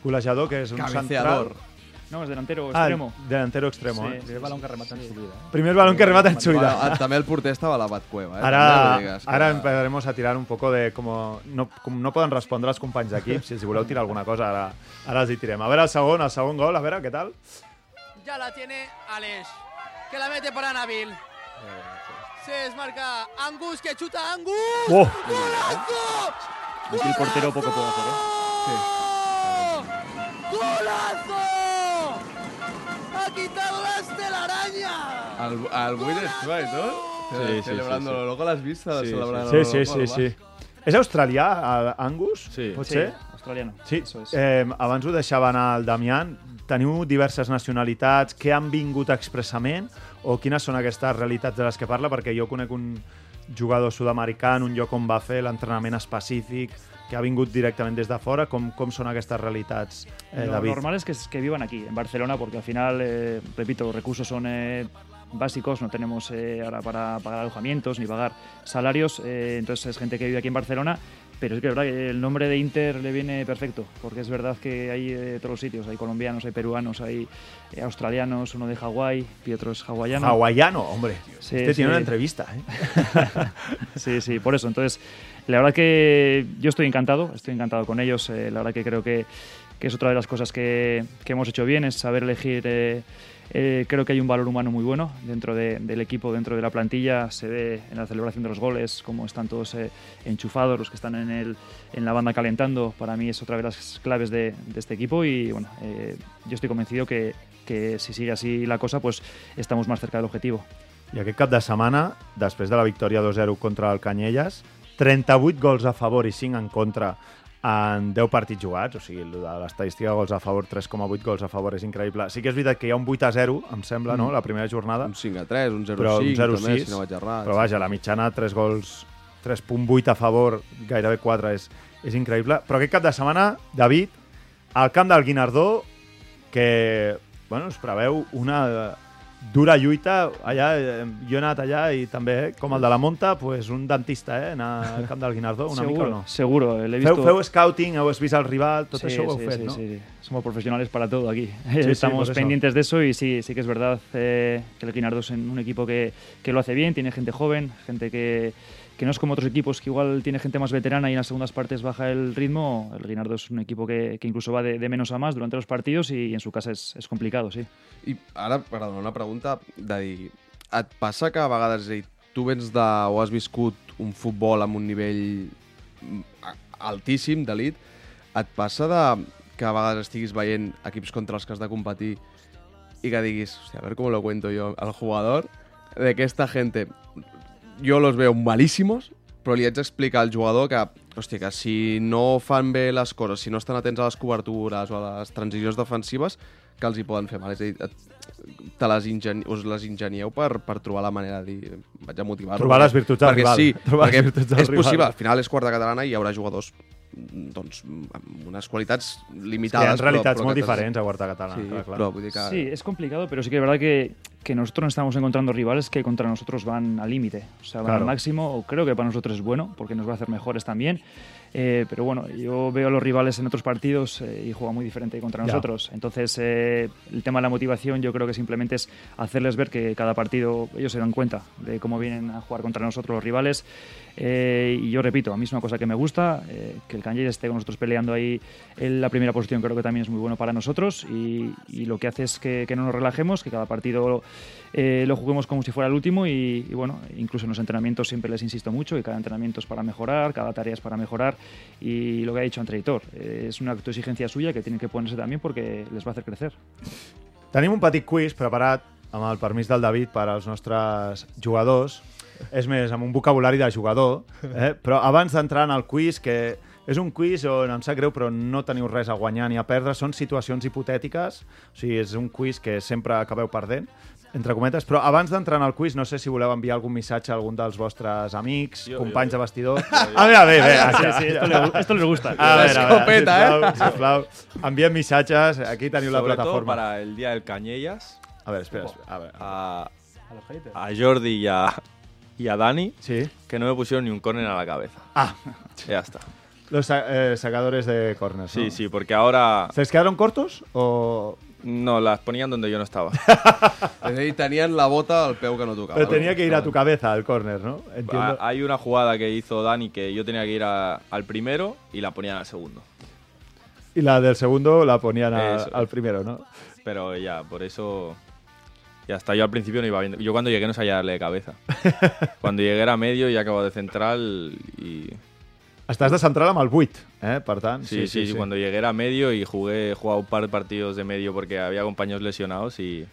golejador, que és un Cabeceador. central. No, es delantero Ah, extremo. delantero extremo, Sí, eh? sí, El balón que remata en su vida. ¿eh? Primer balón que remata en su vida. Bueno, també el porter estava a la Batcueva. Eh? Ara, que- empezaremos a tirar un poco de... Como no, com no poden respondre els companys d'equip, si els hi voleu tirar alguna cosa, ara, ara els hi tirem. A veure el segon, el segon gol, a veure, què tal? Ya la tiene Alex, que la mete para Nabil. Se desmarca Angus, que chuta Angus. Oh! ¡Golazo! Aquí el portero poco puede hacer, ¿eh? ¡Golazo! ¡Ha quitado las telaraña! Al, al tu, eh, tot? Sí, sí, Celebrando, sí, sí. luego l'has vist? Sí, celebrant Sí, el sí, sí, va? sí. És australià, Angus? Sí. Pot Sí, ser? australiano. Sí, Eso es. eh, abans ho deixava anar el Damián. Teniu diverses nacionalitats que han vingut expressament o quines són aquestes realitats de les que parla? Perquè jo conec un jugador sud-americà en un lloc on va fer l'entrenament específic que ha vingut directament des de fora. Com, com són aquestes realitats, eh, Lo David? normal es que, que vivan aquí, en Barcelona, porque al final, eh, repito, los recursos son eh, básicos, no tenemos eh, ahora para pagar alojamientos ni pagar salarios, eh, entonces es gente que vive aquí en Barcelona, pero es que verdad el nombre de Inter le viene perfecto, porque es verdad que hay de todos los sitios, hay colombianos, hay peruanos, hay eh, australianos, uno de Hawái, Pietro es hawaiano. Hawaiano, hombre. Sí, este tiene sí. una entrevista, ¿eh? Sí, sí, por eso. Entonces, la verdad que yo estoy encantado, estoy encantado con ellos. eh, la verdad que creo que, que es otra de las cosas que, que hemos hecho bien, es saber elegir. eh, eh, creo que hay un valor humano muy bueno dentro de- del equipo, dentro de la plantilla. Se ve en la celebración de los goles, cómo están todos eh, enchufados, los que están en, el, en la banda calentando. Para mí es otra de las claves de, de este equipo y bueno, eh, yo estoy convencido que, que si sigue así la cosa, pues estamos más cerca del objetivo. I aquest cap de setmana, després de la victòria 2-0 contra el Canyelles, 38 gols a favor i 5 en contra en 10 partits jugats, o sigui, l'estadística de gols a favor, 3,8 gols a favor és increïble. Sí que és veritat que hi ha un 8 a 0, em sembla, no?, la primera jornada. Un 5 a 3, un 0 però a un 5, 0 també, 6, si no vaig errat. però vaja, la mitjana 3 gols 3.8 a favor, gairebé 4, és, és increïble. Però aquest cap de setmana, David, al camp del Guinardó, que bueno, es preveu una dura lluita. Allà, eh, jo he anat allà i també, eh, com el de la Monta, pues un dentista, eh, anar al camp del Guinardó, una seguro, mica o no? Seguro, le he Feu, visto... feu scouting, heu vist el rival, tot Sí, això ho heu sí, fet, sí, no? sí. Somos profesionales para todo aquí. sí, Estamos por eso. pendientes de eso y sí, sí que es verdad eh, que el Guinardo es un equipo que, que lo hace bien, tiene gente joven, gente que, que no es como otros equipos que igual tiene gente más veterana y en las segundas partes baja el ritmo. El Guinardo es un equipo que, que incluso va de, de menos a más durante los partidos y, en su casa es, es complicado, sí. I ara, perdona, una pregunta de et passa que a vegades, és dir, tu vens de, o has viscut un futbol amb un nivell mm, altíssim, d'elit, et passa de que a vegades estiguis veient equips contra els que has de competir i que diguis, a veure com lo cuento yo al jugador, de que esta gente, yo los veo malísimos, però li haig d'explicar al jugador que, hòstia, que si no fan bé les coses, si no estan atents a les cobertures o a les transicions defensives, que els hi poden fer mal. És a dir, te les, us les ingenieu per, per trobar la manera de dir, vaig a motivar-lo. Trobar les virtuts del rival. Sí, Trobar les perquè virtuts del és rival. possible, al final és quarta catalana i hi haurà jugadors doncs, amb unes qualitats Hi limitades. ha realitats però, però molt que- diferents a quarta catalana. Sí, clar, clar. però vull dir que... Sí, es complicado, pero sí que es verdad que, que nosotros nos estamos encontrando rivales que contra nosotros van al límite, o sea, van Claro. al máximo. o Creo que para nosotros es bueno, porque nos va a hacer mejores también. Eh, pero bueno, yo veo a los rivales en otros partidos eh, y juegan muy diferente contra Ya. nosotros. Entonces, eh, el tema de la motivación yo creo que simplemente es hacerles ver que cada partido ellos se dan cuenta de cómo vienen a jugar contra nosotros los rivales. Eh, y yo repito, a mí es una cosa que me gusta, eh, que el Cañer esté con nosotros peleando ahí en la primera posición creo que también es muy bueno para nosotros y, y lo que hace es que, que no nos relajemos, que cada partido eh, lo juguemos como si fuera el último y, y bueno, incluso en los entrenamientos siempre les insisto mucho que cada entrenamiento es para mejorar, cada tarea es para mejorar y lo que ha dicho Andre Hitor, eh, es una autoexigencia suya que tienen que ponerse también porque les va a hacer crecer. Tenim un petit quiz preparat amb el permís del David per als nostres jugadors. És més, amb un vocabulari de jugador. Eh? Però abans d'entrar en el quiz, que és un quiz on em sap greu però no teniu res a guanyar ni a perdre, són situacions hipotètiques, o sigui, és un quiz que sempre acabeu perdent, entre cometes, però abans d'entrar en el quiz, no sé si voleu enviar algun missatge a algun dels vostres amics, Jo, companys jo, de vestidor. A veure, bé, bé. Sí, aquí- sí, esto, le- esto les gusta. A veure, a veure, Escopeta, sisplau, sisplau. Enviem missatges, aquí teniu la Sobre todo plataforma. para el día del Cañellas, A veure, espera, espera, a veure. a, a Jordi y a, y a Dani, Sí. que no me pusieron ni un córner a la cabeza. Ah, Ya está. los eh, sacadores de corners, Sí, ¿no? sí, porque ahora ¿Se les quedaron cortos o...? no las ponían donde yo no estaba. Dir, tenien la bota al peu que no tocava. Pero tenía que ir a tu cabeza el corner, ¿no? Entiendo. Ah, Hay una jugada que hizo Dani que yo tenía que ir a- al primero y la ponían al segundo. Y la del segundo la ponían a- al primero, ¿no? Pero ya, por eso. Ya está, yo al principio no iba viendo. Yo cuando llegué no sabía darle de cabeza. Cuando llegué era medio y acabo de central y. Estàs de central amb el 8, eh? Per tant, Sí, sí, sí, cuando llegué era medio y jugué, he jugado un par de partidos de medio porque había compañeros lesionados y,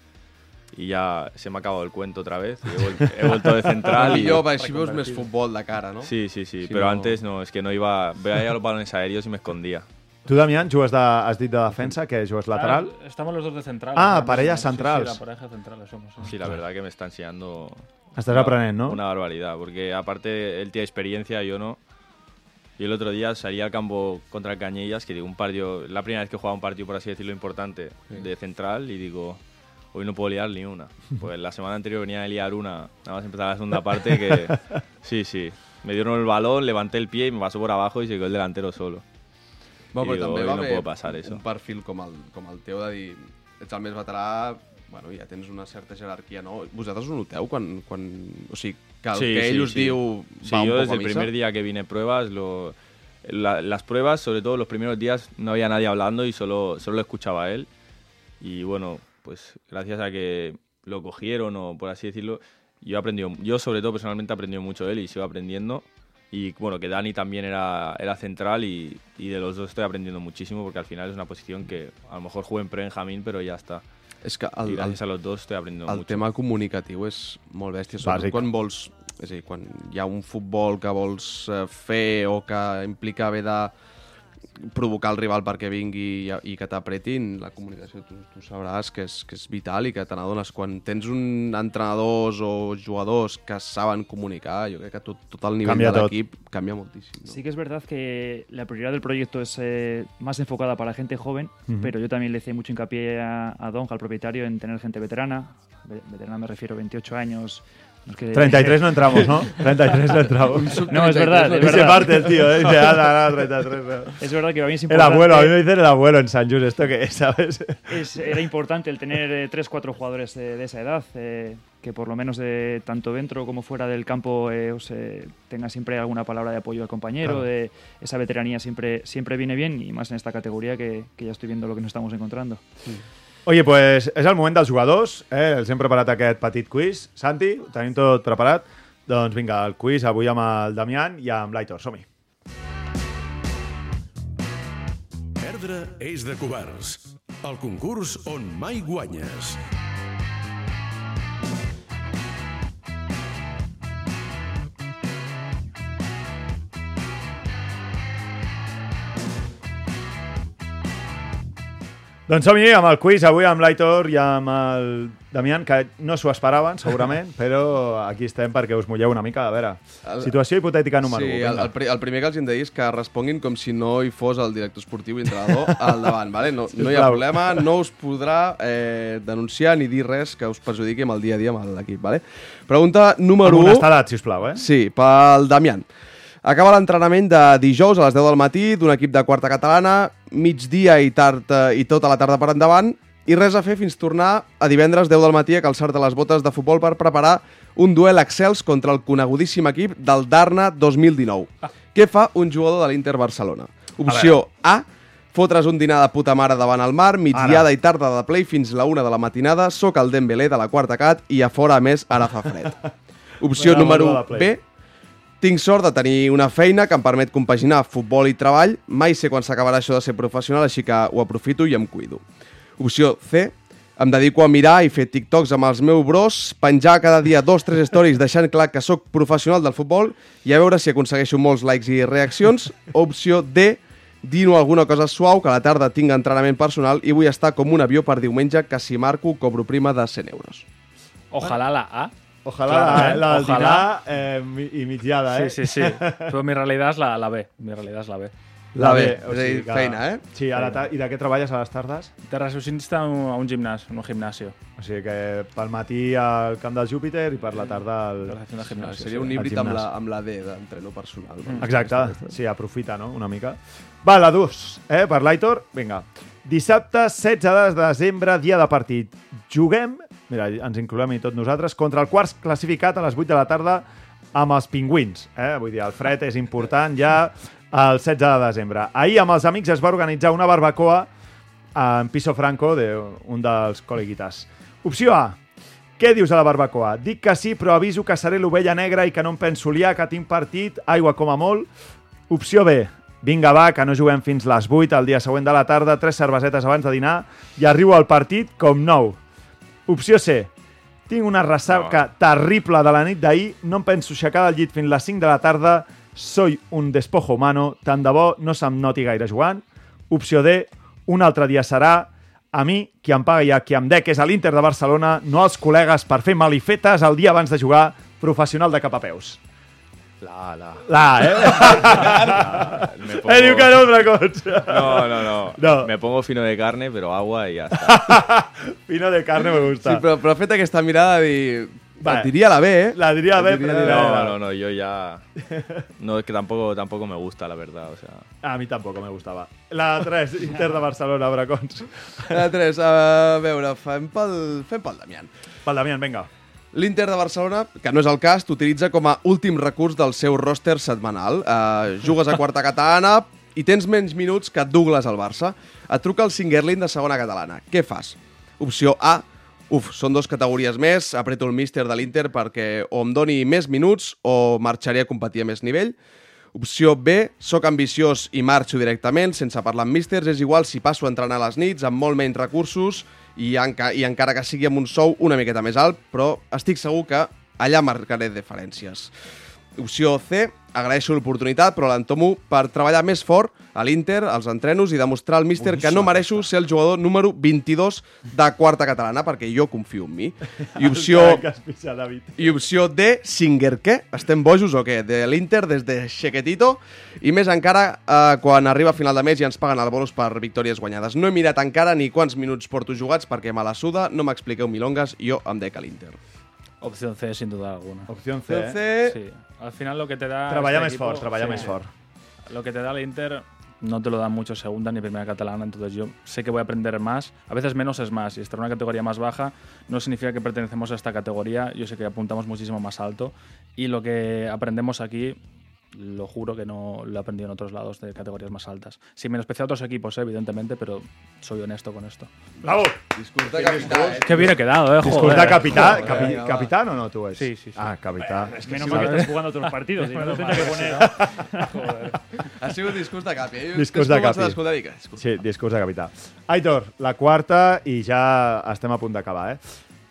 y ya se me ha acabado el cuento otra vez. y He, vuel- he vuelto de central y... Millor, perquè així veus més futbol de cara, no? Sí, sí, sí, Si pero no- antes no, es que no iba... Veía los balones aéreos y me escondía. Tu, Damián, jugues de, has dit de defensa, que jugues lateral. Ah, estamos los dos de central. Ah. Sí. Sí, la pareja centrales somos. sí. Sí, la verdad que me está enseñando... Estás una- aprenent, no? Una barbaridad, porque aparte él tiene experiencia, yo no. Y el otro día salí al campo contra el Cañellas, que digo, un partido, la primera vez que jugaba un partido, por así decirlo, importante de central, y digo, hoy no puedo liar ni una. Pues la semana anterior venía a liar una, nada más empezar la segunda parte, que sí, sí. Me dieron el balón, levanté el pie y me pasó por abajo y se quedó el delantero solo. Bueno, però també "Hoy va no haver pasar eso". un perfil com el, com el teu de dir ets el més veterà, bueno, ja tens una certa jerarquia, no? Vosaltres ho noteu quan, quan o sigui, que el Sí, que ell sí, us sí. diu Sí, va un yo desde el primer día que vine a pruebas, lo- la- las pruebas, sobre todo los primeros días, no había nadie hablando y solo, solo lo escuchaba a él. Y bueno, pues gracias a que lo cogieron o por así decirlo, yo he aprendido, yo sobre todo personalmente he aprendido mucho de él y sigo aprendiendo. Y bueno, que Dani también era, era central y, y de los dos estoy aprendiendo muchísimo porque al final es una posición que a lo mejor jugué en pre-Benjamín, pero ya está. És que y el, el, gracias a los dos estoy aprendiendo el mucho. tema comunicatiu és molt bèstia, sobretot Bàsic. quan vols... És a dir, quan hi ha un futbol que vols eh, fer o que implica haver de provocar el rival perquè vingui i, i que t'apretin, la comunicació tu, tu sabràs que és, que és vital i que te n'adones. Quan tens un entrenadors o jugadors que saben comunicar, jo crec que tot, tot el nivell Canvia de l'equip canvia moltíssim. No? Sí que es verdad que la prioridad del proyecto es eh, más enfocada para gente joven, Ujú. pero yo también le hice mucho hincapié a, a Don, al propietario, en tener gente veterana. Ve- Veterana me refiero 28 años. No es que- 33 no entramos, ¿no? 33 no entramos. No, es verdad, es Y se verdad. parte el tío, ¿eh? Dice, "Ala, ala, 33. no". Es verdad que para mí es El importante. abuelo, a mí me dicen el abuelo en San Just, ¿esto qué es, sabes? es- era importante el tener eh, tres, cuatro jugadores de, de esa edad, eh, que por lo menos de, tanto dentro como fuera del campo eh, os, eh, tenga siempre alguna palabra de apoyo al compañero. Claro. de esa veteranía siempre, siempre viene bien y más en esta categoría que, que ya estoy viendo lo que nos estamos encontrando. Oye, pues és el moment dels jugadors. Eh? Els hem preparat aquest petit quiz. Santi, ho tenim tot preparat. Doncs vinga, el quiz avui amb el Damián i amb l'Aitor. Som-hi. Perdre és de covards. El concurs on mai guanyes. Doncs som-hi amb el quiz avui amb l'Aitor i amb el Damián, que no s'ho esperaven, segurament, però aquí estem perquè us mulleu una mica. A veure, El- situació hipotètica número sí, 1. el, el, el primer que els hem de dir és que responguin com si no hi fos el director esportiu i entrenador al davant, vale? no, no hi ha problema, no us podrà eh, denunciar ni dir res que us perjudiqui amb el dia a dia amb l'equip. Vale? Pregunta número Amb 1. honestedat, sisplau, eh? Sí, pel Damián. Acaba l'entrenament de dijous a les 10 del matí d'un equip de quarta catalana, migdia i tard eh, i tota la tarda per endavant, i res a fer fins tornar a divendres 10 del matí a calçar-te les botes de futbol per preparar un duel excels contra el conegudíssim equip del Darna 2019. Ah. Què fa un jugador de l'Inter Barcelona? Opció A, fotre's un dinar de puta mare davant el mar, migdiada Ara. i tarda de play fins la una de la matinada, soc el Dembélé de la quarta cat i a fora a més ara fa fred. Opció número. B, tinc sort de tenir una feina que em permet compaginar futbol i treball. Mai sé quan s'acabarà això de ser professional, així que ho aprofito i em cuido. Opció C. Em dedico a mirar i fer TikToks amb els meus bros, penjar cada dia dos, tres stories deixant clar que sóc professional del futbol i a veure si aconsegueixo molts likes i reaccions. Opció D. Dino alguna cosa suau, que a la tarda tinc entrenament personal i vull estar com un avió per diumenge que si marco cobro prima de 100 euros. Ojalá la A. Ojalá Claro, la, ¿eh? la del Ojalá. dinar eh, mi- i migdiada, eh? Sí, sí, sí. Pero mi realidad es la, la B. Mi realidad es la B. La B, o és a dir, sigui que- feina, eh? Sí, a la ta- i de què treballes a les tardes? De recepcionista a un, a un gimnasio, en un gimnasio. O sigui que pel matí al camp del Júpiter i per la tarda al... De gimnasio. Seria un híbrid amb gimnàs. la, amb la D d'entreno personal. no? Exacte, sí, aprofita, no?, una mica. Va, la 2, eh, per l'Aitor. Vinga. Dissabte, 16 de desembre, dia de partit. Juguem, mira, ens incloem i tot nosaltres, contra el quart classificat a les 8 de la tarda amb els pingüins. Eh? Vull dir, el fred és important ja el 16 de desembre. Ahir amb els amics es va organitzar una barbacoa en Piso Franco, de un dels col·leguitas. Opció A. Què dius a la barbacoa? Dic que sí, però aviso que seré l'ovella negra i que no em penso liar, que tinc partit, aigua com a molt. Opció B. Vinga, va, que no juguem fins les 8 el dia següent de la tarda, tres cervesetes abans de dinar i arribo al partit com nou. Opció C. Tinc una ressaca no. terrible de la nit d'ahir, no em penso aixecar del llit fins les 5 de la tarda, soy un despojo humano, tant de bo no se'm noti gaire jugant. Opció D. Un altre dia serà a mi, qui em paga i a qui em dec és a l'Inter de Barcelona, no als col·legues per fer malifetes el dia abans de jugar, professional de cap a peus. La, la. La, eh? Me diu que no, Bracons. No, no, no, No. Me pongo fino de carne, pero agua y ya está. Fino de carne me gusta. Sí, però, però fet aquesta mirada de. Vale. Et diria la B, eh? La diria B, Et diria però... la No, no, no, yo ya... No, es que tampoco, tampoco me gusta, la verdad, o sea... A mi tampoc me gustava. La 3, Inter de Barcelona, Bracons. La 3, a veure, fem pel, fem pel Damián. Pel Damián, vinga. L'Inter de Barcelona, que no és el cas, t'utilitza com a últim recurs del seu roster setmanal. Uh, jugues a quarta catalana i tens menys minuts que Douglas al Barça. Et truca el Singerlin de segona catalana. Què fas? Opció A, uf, són dos categories més, apreto el míster de l'Inter perquè o em doni més minuts o marxaré a competir a més nivell. Opció B, sóc ambiciós i marxo directament, sense parlar amb místers, és igual si passo a entrenar a les nits amb molt menys recursos i, enca i encara que sigui amb un sou una miqueta més alt, però estic segur que allà marcaré diferències. Opció C, agraeixo l'oportunitat, però l'entomo per treballar més fort a l'Inter, als entrenos i demostrar al míster que no mereixo ser el jugador número 22 de quarta catalana, perquè jo confio en mi. I opció, i opció D, Singer, què? Estem bojos o què? De l'Inter des de Chequetito i més encara eh, quan arriba a final de mes i ens paguen el bonus per victòries guanyades. No he mirat encara ni quants minuts porto jugats perquè me la suda, no m'expliqueu milongas, jo em dec a l'Inter. Opción C, sin duda alguna. Opción C. Opción C. Sí. Al final lo que te da. Treballar este més equipo- fort, treballar sí. més fort. Lo que te da el Inter no te lo da mucho segunda ni primera catalana, entonces yo sé que voy a aprender más. A veces menos es más. Y estar en una categoría más baja no significa que pertenecemos a esta categoría. Yo sé que apuntamos muchísimo más alto. Y lo que aprendemos aquí, lo juro que no lo he aprendido en otros lados de categorías más altas. Sin menospreciar a otros equipos, eh, evidentemente, pero soy honesto con esto. Bravo! Discurs de capità, eh? Qué bien he quedado, eh, joder. capità, Joder, capi, capitán o no tú es? Sí, sí, sí. Ah, capitán. Menos mal que estás jugando los partidos. no te tendré que poner... Ha sigut discurs de capi. Eh? Discurs de capi. d'escoltar que... discurs. Sí, discurs de capità. Aitor, la quarta i ja estem a punt d'acabar, eh?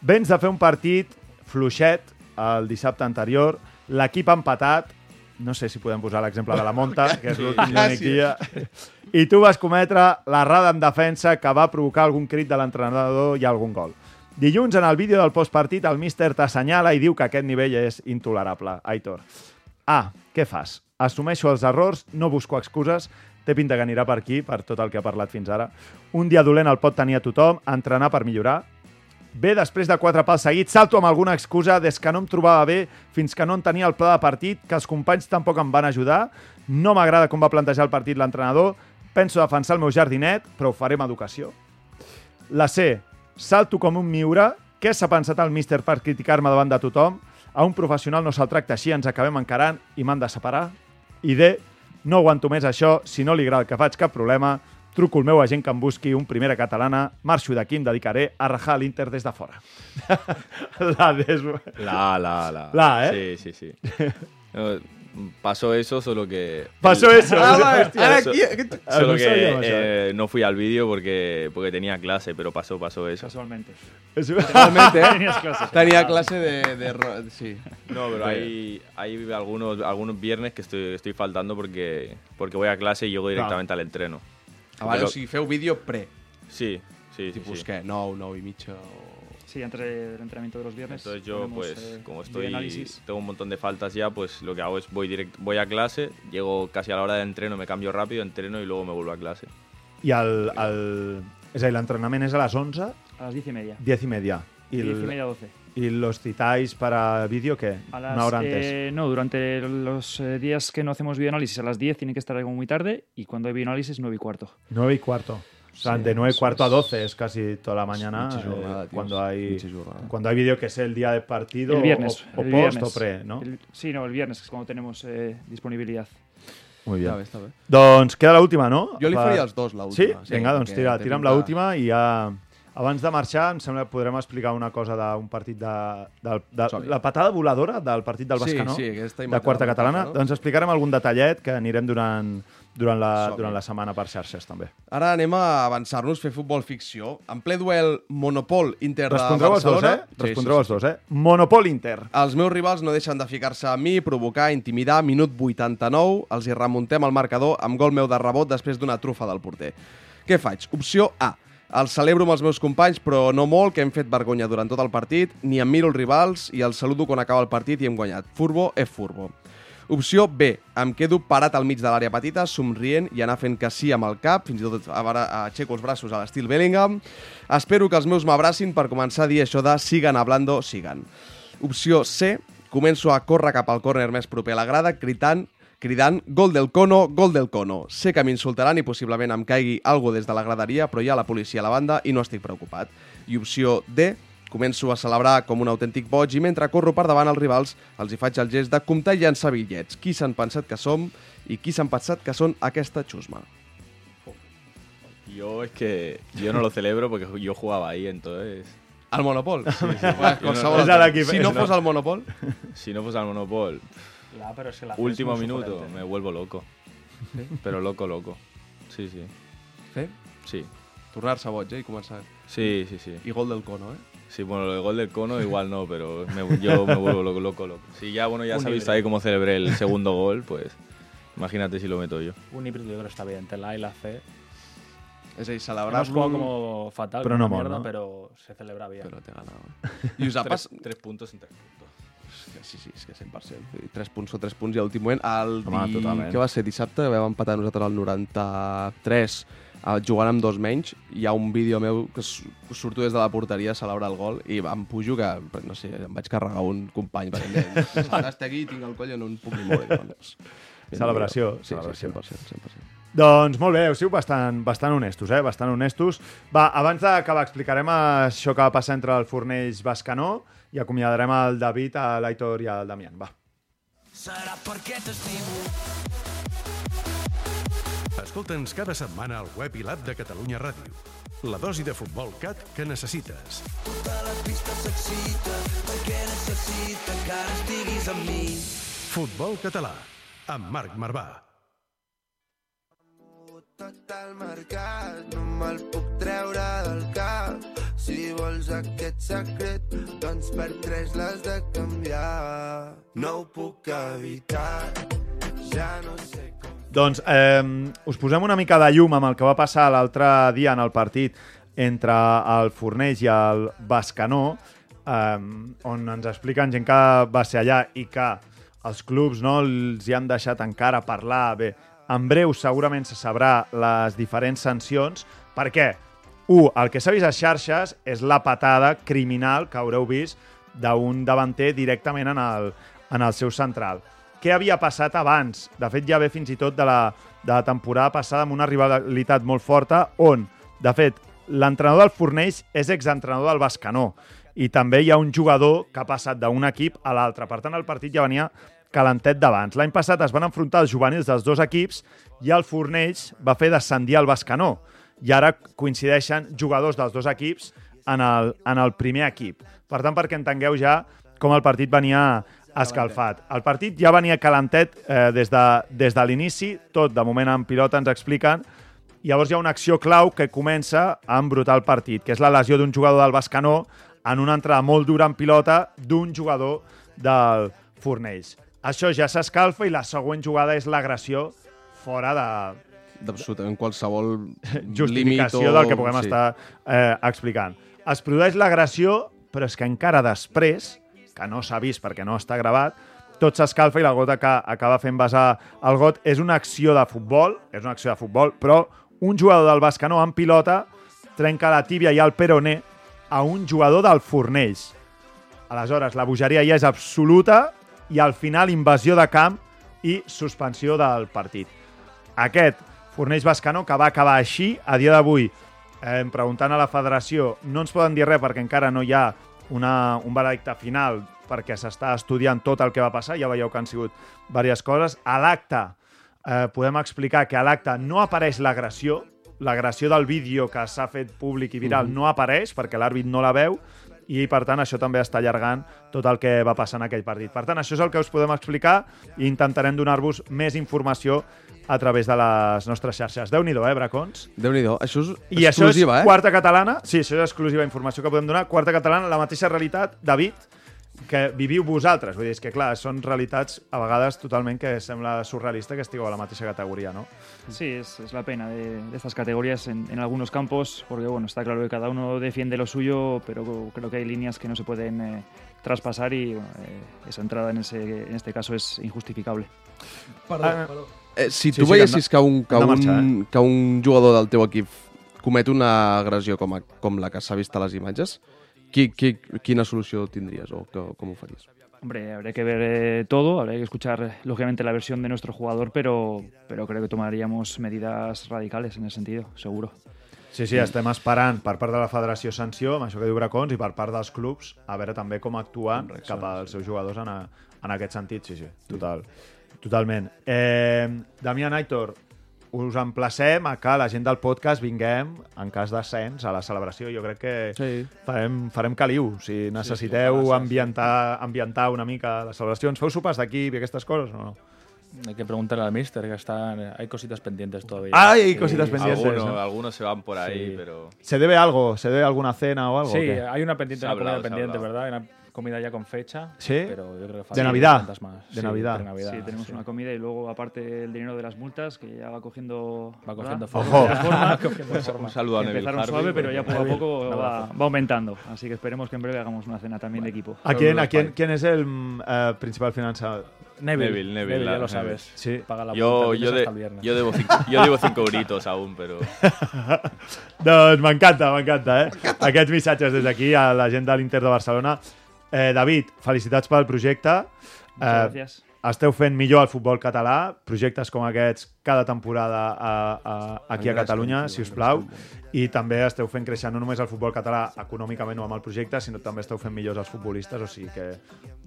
Vens de fer un partit fluixet el dissabte anterior, l'equip ha empatat, no sé si podem posar l'exemple de la Monta, que és l'últim l'únic Sí. dia, i tu vas cometre l'errada en defensa que va provocar algun crit de l'entrenador i algun gol. Dilluns, en el vídeo del postpartit, el míster t'assenyala i diu que aquest nivell és intolerable. Aitor. A. Què fas? Assumeixo els errors, no busco excuses, té pinta que anirà per aquí, per tot el que ha parlat fins ara. Un dia dolent el pot tenir a tothom, entrenar per millorar. B, després de quatre pals seguits, salto amb alguna excusa des que no em trobava bé fins que no en tenia el pla de partit, que els companys tampoc em van ajudar. No m'agrada com va plantejar el partit l'entrenador. Penso defensar el meu jardinet, però ho faré amb educació. La C, salto com un miure. Què s'ha pensat el míster per criticar-me davant de tothom? A un professional no se'l tracta així, ens acabem encarant i m'han de separar. I D, no aguanto més això, si no li agrada que faig, cap problema. Truco el meu agent que em busqui un primera catalana, marxo d'aquí, em dedicaré a rajar l'Inter des de fora. la D és... La, la, la. La, ¿eh? Sí, sí, sí. Pasó eso, solo que... Pasó eso. Ah. Ah, Solo no que eh, no fui al vídeo porque, porque tenía clase, pero pasó, pasó eso. Casualmente. Realmente, eh? Tenías clases. Tenia clase de... de ro- sí. No, pero hay, hay algunos, algunos viernes que estoy, estoy faltando porque, porque voy a clase y llego directamente al entreno. Ah, vale, o sigui, feu vídeo pre. Sí, sí, sí. Tipus sí. què? 9, 9 i mitja o... Sí, antes del entrenamiento de los viernes. Entonces yo, tenemos, pues, eh, como estoy, tengo un montón de faltas ya, pues lo que hago es voy direct, voy a clase, llego casi a la hora del entreno, me cambio rápido, entreno y luego me vuelvo a clase. I el, el... És a dir, l'entrenament és a les 11, A las diez y media. 10 y media. I, Diez y el, media, doce. ¿Y los citáis para vídeo qué? A las, Una hora antes. eh, no, durante los eh, días que no hacemos videoanálisis a las 10 tiene que estar como muy tarde y cuando hay videoanálisis 9 y cuarto. 9 y cuarto. O sea, Sí, de 9 y cuarto a es- 12 es casi toda la mañana. Eh, tíos, cuando hay cuando hay vídeo que es el día del partido el viernes. o, o el post viernes. o pre, ¿no? El- sí, no, el viernes es cuando tenemos eh, disponibilidad. Muy Està bien. bé, està bé. Doncs queda l'última, no? Jo li faria els dos, Sí? l'última. Vinga, doncs tira, tira'm l'última i ja... Abans de marxar, em sembla que podrem explicar una cosa d'un partit de, de, de, la patada voladora del partit del Sí, Bascanó, sí, aquesta de quarta catalana. Bascanó. Doncs explicarem algun detallet que anirem durant, durant, la, durant la setmana per xarxes, també. Ara anem a avançar-nos, fer futbol ficció. En ple duel Monopol Inter de Respondreu els dos, Barcelona. eh? Respondreu els dos, eh? Monopol Inter. Els meus rivals no deixen de ficar-se a mi, provocar, intimidar. Minut 89, els hi remuntem el marcador amb gol meu de rebot després d'una trufa del porter. Què faig? Opció A. El celebro amb els meus companys, però no molt, que hem fet vergonya durant tot el partit, ni em miro els rivals i els saludo quan acaba el partit i hem guanyat. Furbo és furbo. Opció B. Em quedo parat al mig de l'àrea petita, somrient i anar fent que sí amb el cap, fins i tot aixeco els braços a l'estil Bellingham. Espero que els meus m'abracin per començar a dir això de sigan hablando, sigan. Opció C. Començo a córrer cap al córner més proper a la grada, cridant, cridant gol del cono, gol del cono. Sé que m'insultaran i possiblement em caigui algú des de la graderia, però hi ha la policia a la banda i no estic preocupat. I opció D. Començo a celebrar com un autèntic boig i mentre corro per davant els rivals els hi faig el gest de comptar i llançar bitllets. Qui s'han pensat que som i qui s'han pensat que són aquesta xusma? Yo es que yo no lo celebro porque yo jugaba ahí, entonces El Monopol? Sí, sí. Yo no- qualsevol Si no fos el Monopol... si no fuese al Monopol, Pero la último minuto, sugerente. me vuelvo loco. Pero loco, loco. Sí, sí. Fer? Sí, Tornar-se boig, eh? I començar... sí, sí, sí. I gol del cono, eh? Sí, bueno, el gol del cono igual no, pero me- yo me vuelvo loco, loco, loco. Si ya, bueno, ya Un se ha visto híbrido. ahí cómo celebré el segundo gol, pues imagínate si lo meto yo. Un híbrido yo creo que está bien, entre la A y la C. És a dir, Hemos jugado como fatal, Pero no una mierda, no? pero se celebra bien. Però té ganat. I us ha tres puntos en tres puntos. Que Sí, sí, és que 100%. Vull dir, Tres punts o tres punts i a l'últim moment, el Home, di... totalment. què va ser, dissabte, vam empatar nosaltres al 93 eh, jugant amb dos menys, hi ha un vídeo meu que surto des de la porteria a celebrar el gol i em pujo que, no sé, em vaig carregar un company perquè ara estic aquí i tinc el coll no em puc ni moure. Doncs, Celebració, Sí, celebració. sí, 100%, 100%. Doncs molt bé, heu sigut bastant, bastant honestos, eh? Bastant honestos. Va, abans d'acabar explicarem això que va passar entre el Fornells Bascanó i acomiadarem el David, a l'Aitor i al Damián. Va. Serà perquè t'estimo. Escolta'ns cada setmana al web i l'app de Catalunya Ràdio. La dosi de futbol cat que necessites. Tota la pista s'excita perquè necessita que ara estiguis amb mi. Futbol català, amb Marc Marvà. Tot el mercat no me'l puc treure del cap. Si vols aquest secret, doncs per tres l'has de canviar. No ho puc evitar, ja no sé com... Doncs eh, us posem una mica de llum amb el que va passar l'altre dia en el partit entre el Fornells i el Bascanó, eh, on ens expliquen gent que va ser allà i que els clubs no els hi han deixat encara parlar. Bé, en breu segurament se sabrà les diferents sancions. Per què? 1. El que s'ha vist a xarxes és la patada criminal que haureu vist d'un davanter directament en el, en el seu central. Què havia passat abans? De fet, ja ve fins i tot de la, de la temporada passada amb una rivalitat molt forta on, de fet, l'entrenador del Forneix és exentrenador del Bascanó i també hi ha un jugador que ha passat d'un equip a l'altre. Per tant, el partit ja venia calentet d'abans. L'any passat es van enfrontar els juvenils dels dos equips i el Forneix va fer descendir el Bascanó. I ara coincideixen jugadors dels dos equips en el, en el primer equip. Per tant, perquè entengueu ja com el partit venia escalfat. El partit ja venia calentet eh, des de, des de l'inici, tot de moment en pilota ens expliquen, llavors hi ha una acció clau que comença a embrutar el partit, que és la lesió d'un jugador del Bascanó en una entrada molt dura en pilota d'un jugador del Fornells. Això ja s'escalfa i la següent jugada és l'agressió fora de, D'absolutament qualsevol justificació límit o- del que puguem sí. estar eh, explicant. Es produeix l'agressió, però és que encara després, que no s'ha vist perquè no està gravat, tot s'escalfa i la gota que acaba fent vessar el got és una acció de futbol, és una acció de futbol, però un jugador del Bascanó en pilota trenca la tíbia i el peroné a un jugador del Fornells. Aleshores, la bogeria ja és absoluta i al final invasió de camp i suspensió del partit. Aquest Fornells Bascanó, que va acabar així, a dia d'avui, eh, preguntant a la federació, no ens poden dir res perquè encara no hi ha una, un veredicte final perquè s'està estudiant tot el que va passar, ja veieu que han sigut diverses coses. A l'acte eh, podem explicar que a l'acte no apareix l'agressió, l'agressió del vídeo que s'ha fet públic i viral Mhm. no apareix perquè l'àrbit no la veu i per tant això també està allargant tot el que va passar en aquell partit. Per tant, això és el que us podem explicar i intentarem donar-vos més informació a través de les nostres xarxes. Déu-n'hi-do, eh, bracons? Déu-n'hi-do. Això és I exclusiva, això és eh? quarta catalana. Sí, això és exclusiva informació que podem donar. Quarta catalana, la mateixa realitat, David, que viviu vosaltres. Vull dir, és que, clar, són realitats a vegades totalment que sembla surrealista que estigueu a la mateixa categoria, no? Sí, es, es la pena de, de estas categorías en, en algunos campos, porque bueno, está claro que cada uno defiende lo suyo, pero creo que hay líneas que no se pueden eh, traspasar y bueno, eh, esa entrada en, ese, en este caso es injustificable. Ah, Eh, si Sí, tu sí, veiessis hem que, un, que, un, eh? que un jugador del teu equip comet una agressió com, a, com la que s'ha vist a les imatges, qui, qui, quina solució tindries o que, com ho faries? Hombre, habría que ver eh, todo, habría que escuchar lógicamente la versión de nuestro jugador, pero, pero creo que tomaríamos medidas radicales en ese sentido, seguro. Sí, sí, estem esperant per part de la federació sanció, amb això que diu Bracons, i per part dels clubs, a veure també com actuen cap als seus jugadors en, a, en aquest sentit, sí, sí, total, totalment. Eh, Damià Aitor, us emplacem a que la gent del podcast vinguem, en cas d'ascens, a la celebració. Jo crec que Sí. farem, farem caliu. Si necessiteu sí, ambientar, ambientar una mica les celebracions, feu sopars d'aquí i aquestes coses o no? Hay que preguntarle al mister, que está, hay cositas pendientes todavía. Ah, hay cositas pendientes. Algunos, ¿no? algunos se van por ahí, Sí. pero ¿Se debe algo? ¿Se debe alguna cena o algo? o Sí, qué? hay una pendiente, una hablado, pendiente, hablado. ¿verdad? Comida ya con fecha. ¿Sí? Pero yo creo que ¿De Navidad? más. De Sí, Navidad. pre-Navidad, Sí, tenemos sí. una comida y luego, aparte, el dinero de las multas, que ya va cogiendo, Va cogiendo Ojo. forma. Ya forma. Va cogiendo forma. un saludo a Neville Empezaron Harvey, suave, pero ya poco a poco va, va aumentando. Así que esperemos que en breve hagamos una cena también de equipo. ¿A quién, a quién, quién es el eh, principal finanzador? Neville, Neville, Neville, ya la- lo Neville. sabes. Sí. Paga la yo, yo, de, hasta el viernes. yo, debo cinco, yo debo cinco euritos aún, pero doncs m'encanta, m'encanta, eh? Aquests missatges des d'aquí a la gent de l'Inter de Barcelona. Eh, David, felicitats pel projecte. Muchas Eh, gracias. esteu fent millor el futbol català, projectes com aquests cada temporada a, a, aquí a Catalunya, si us plau, i també esteu fent créixer no només el futbol català econòmicament o amb el projecte, sinó també esteu fent millors els futbolistes, o sigui que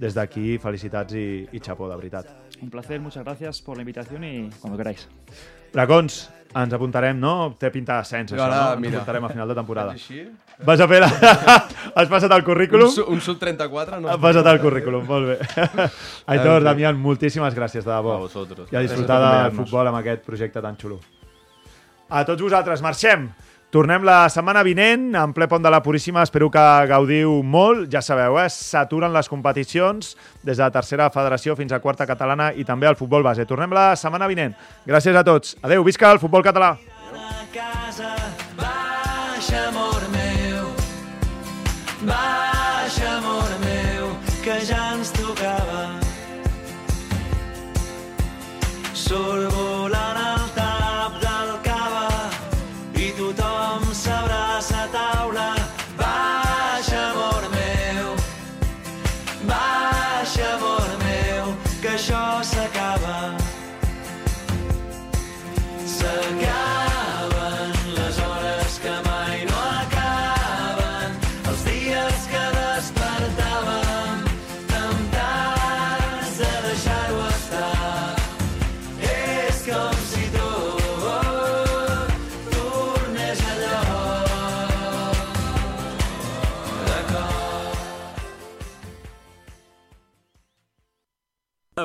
des d'aquí felicitats i, i xapó, de veritat. Un placer, muchas gracias por la invitación y cuando queráis. Dragons, ens apuntarem, no? Té pinta d'ascens, això, no? Ens mira. apuntarem a final de temporada. Així? Vas a fer la... Has passat el currículum? Un, su- un sub-34? No Has passat el currículum, molt bé. Aitor. Damián, moltíssimes gràcies, de debò. a vosotros. I a disfrutar del futbol amb aquest projecte tan xulo. A tots vosaltres, marxem! Tornem la setmana vinent, en ple pont de la Puríssima. Espero que gaudiu molt. Ja sabeu, eh? s'aturen les competicions des de la tercera federació fins a quarta catalana i també al futbol base. Tornem la setmana vinent. Gràcies a tots. Adeu, visca el futbol català! a casa. Baixa, amor meu, baixa, amor meu, que ja ens tocava.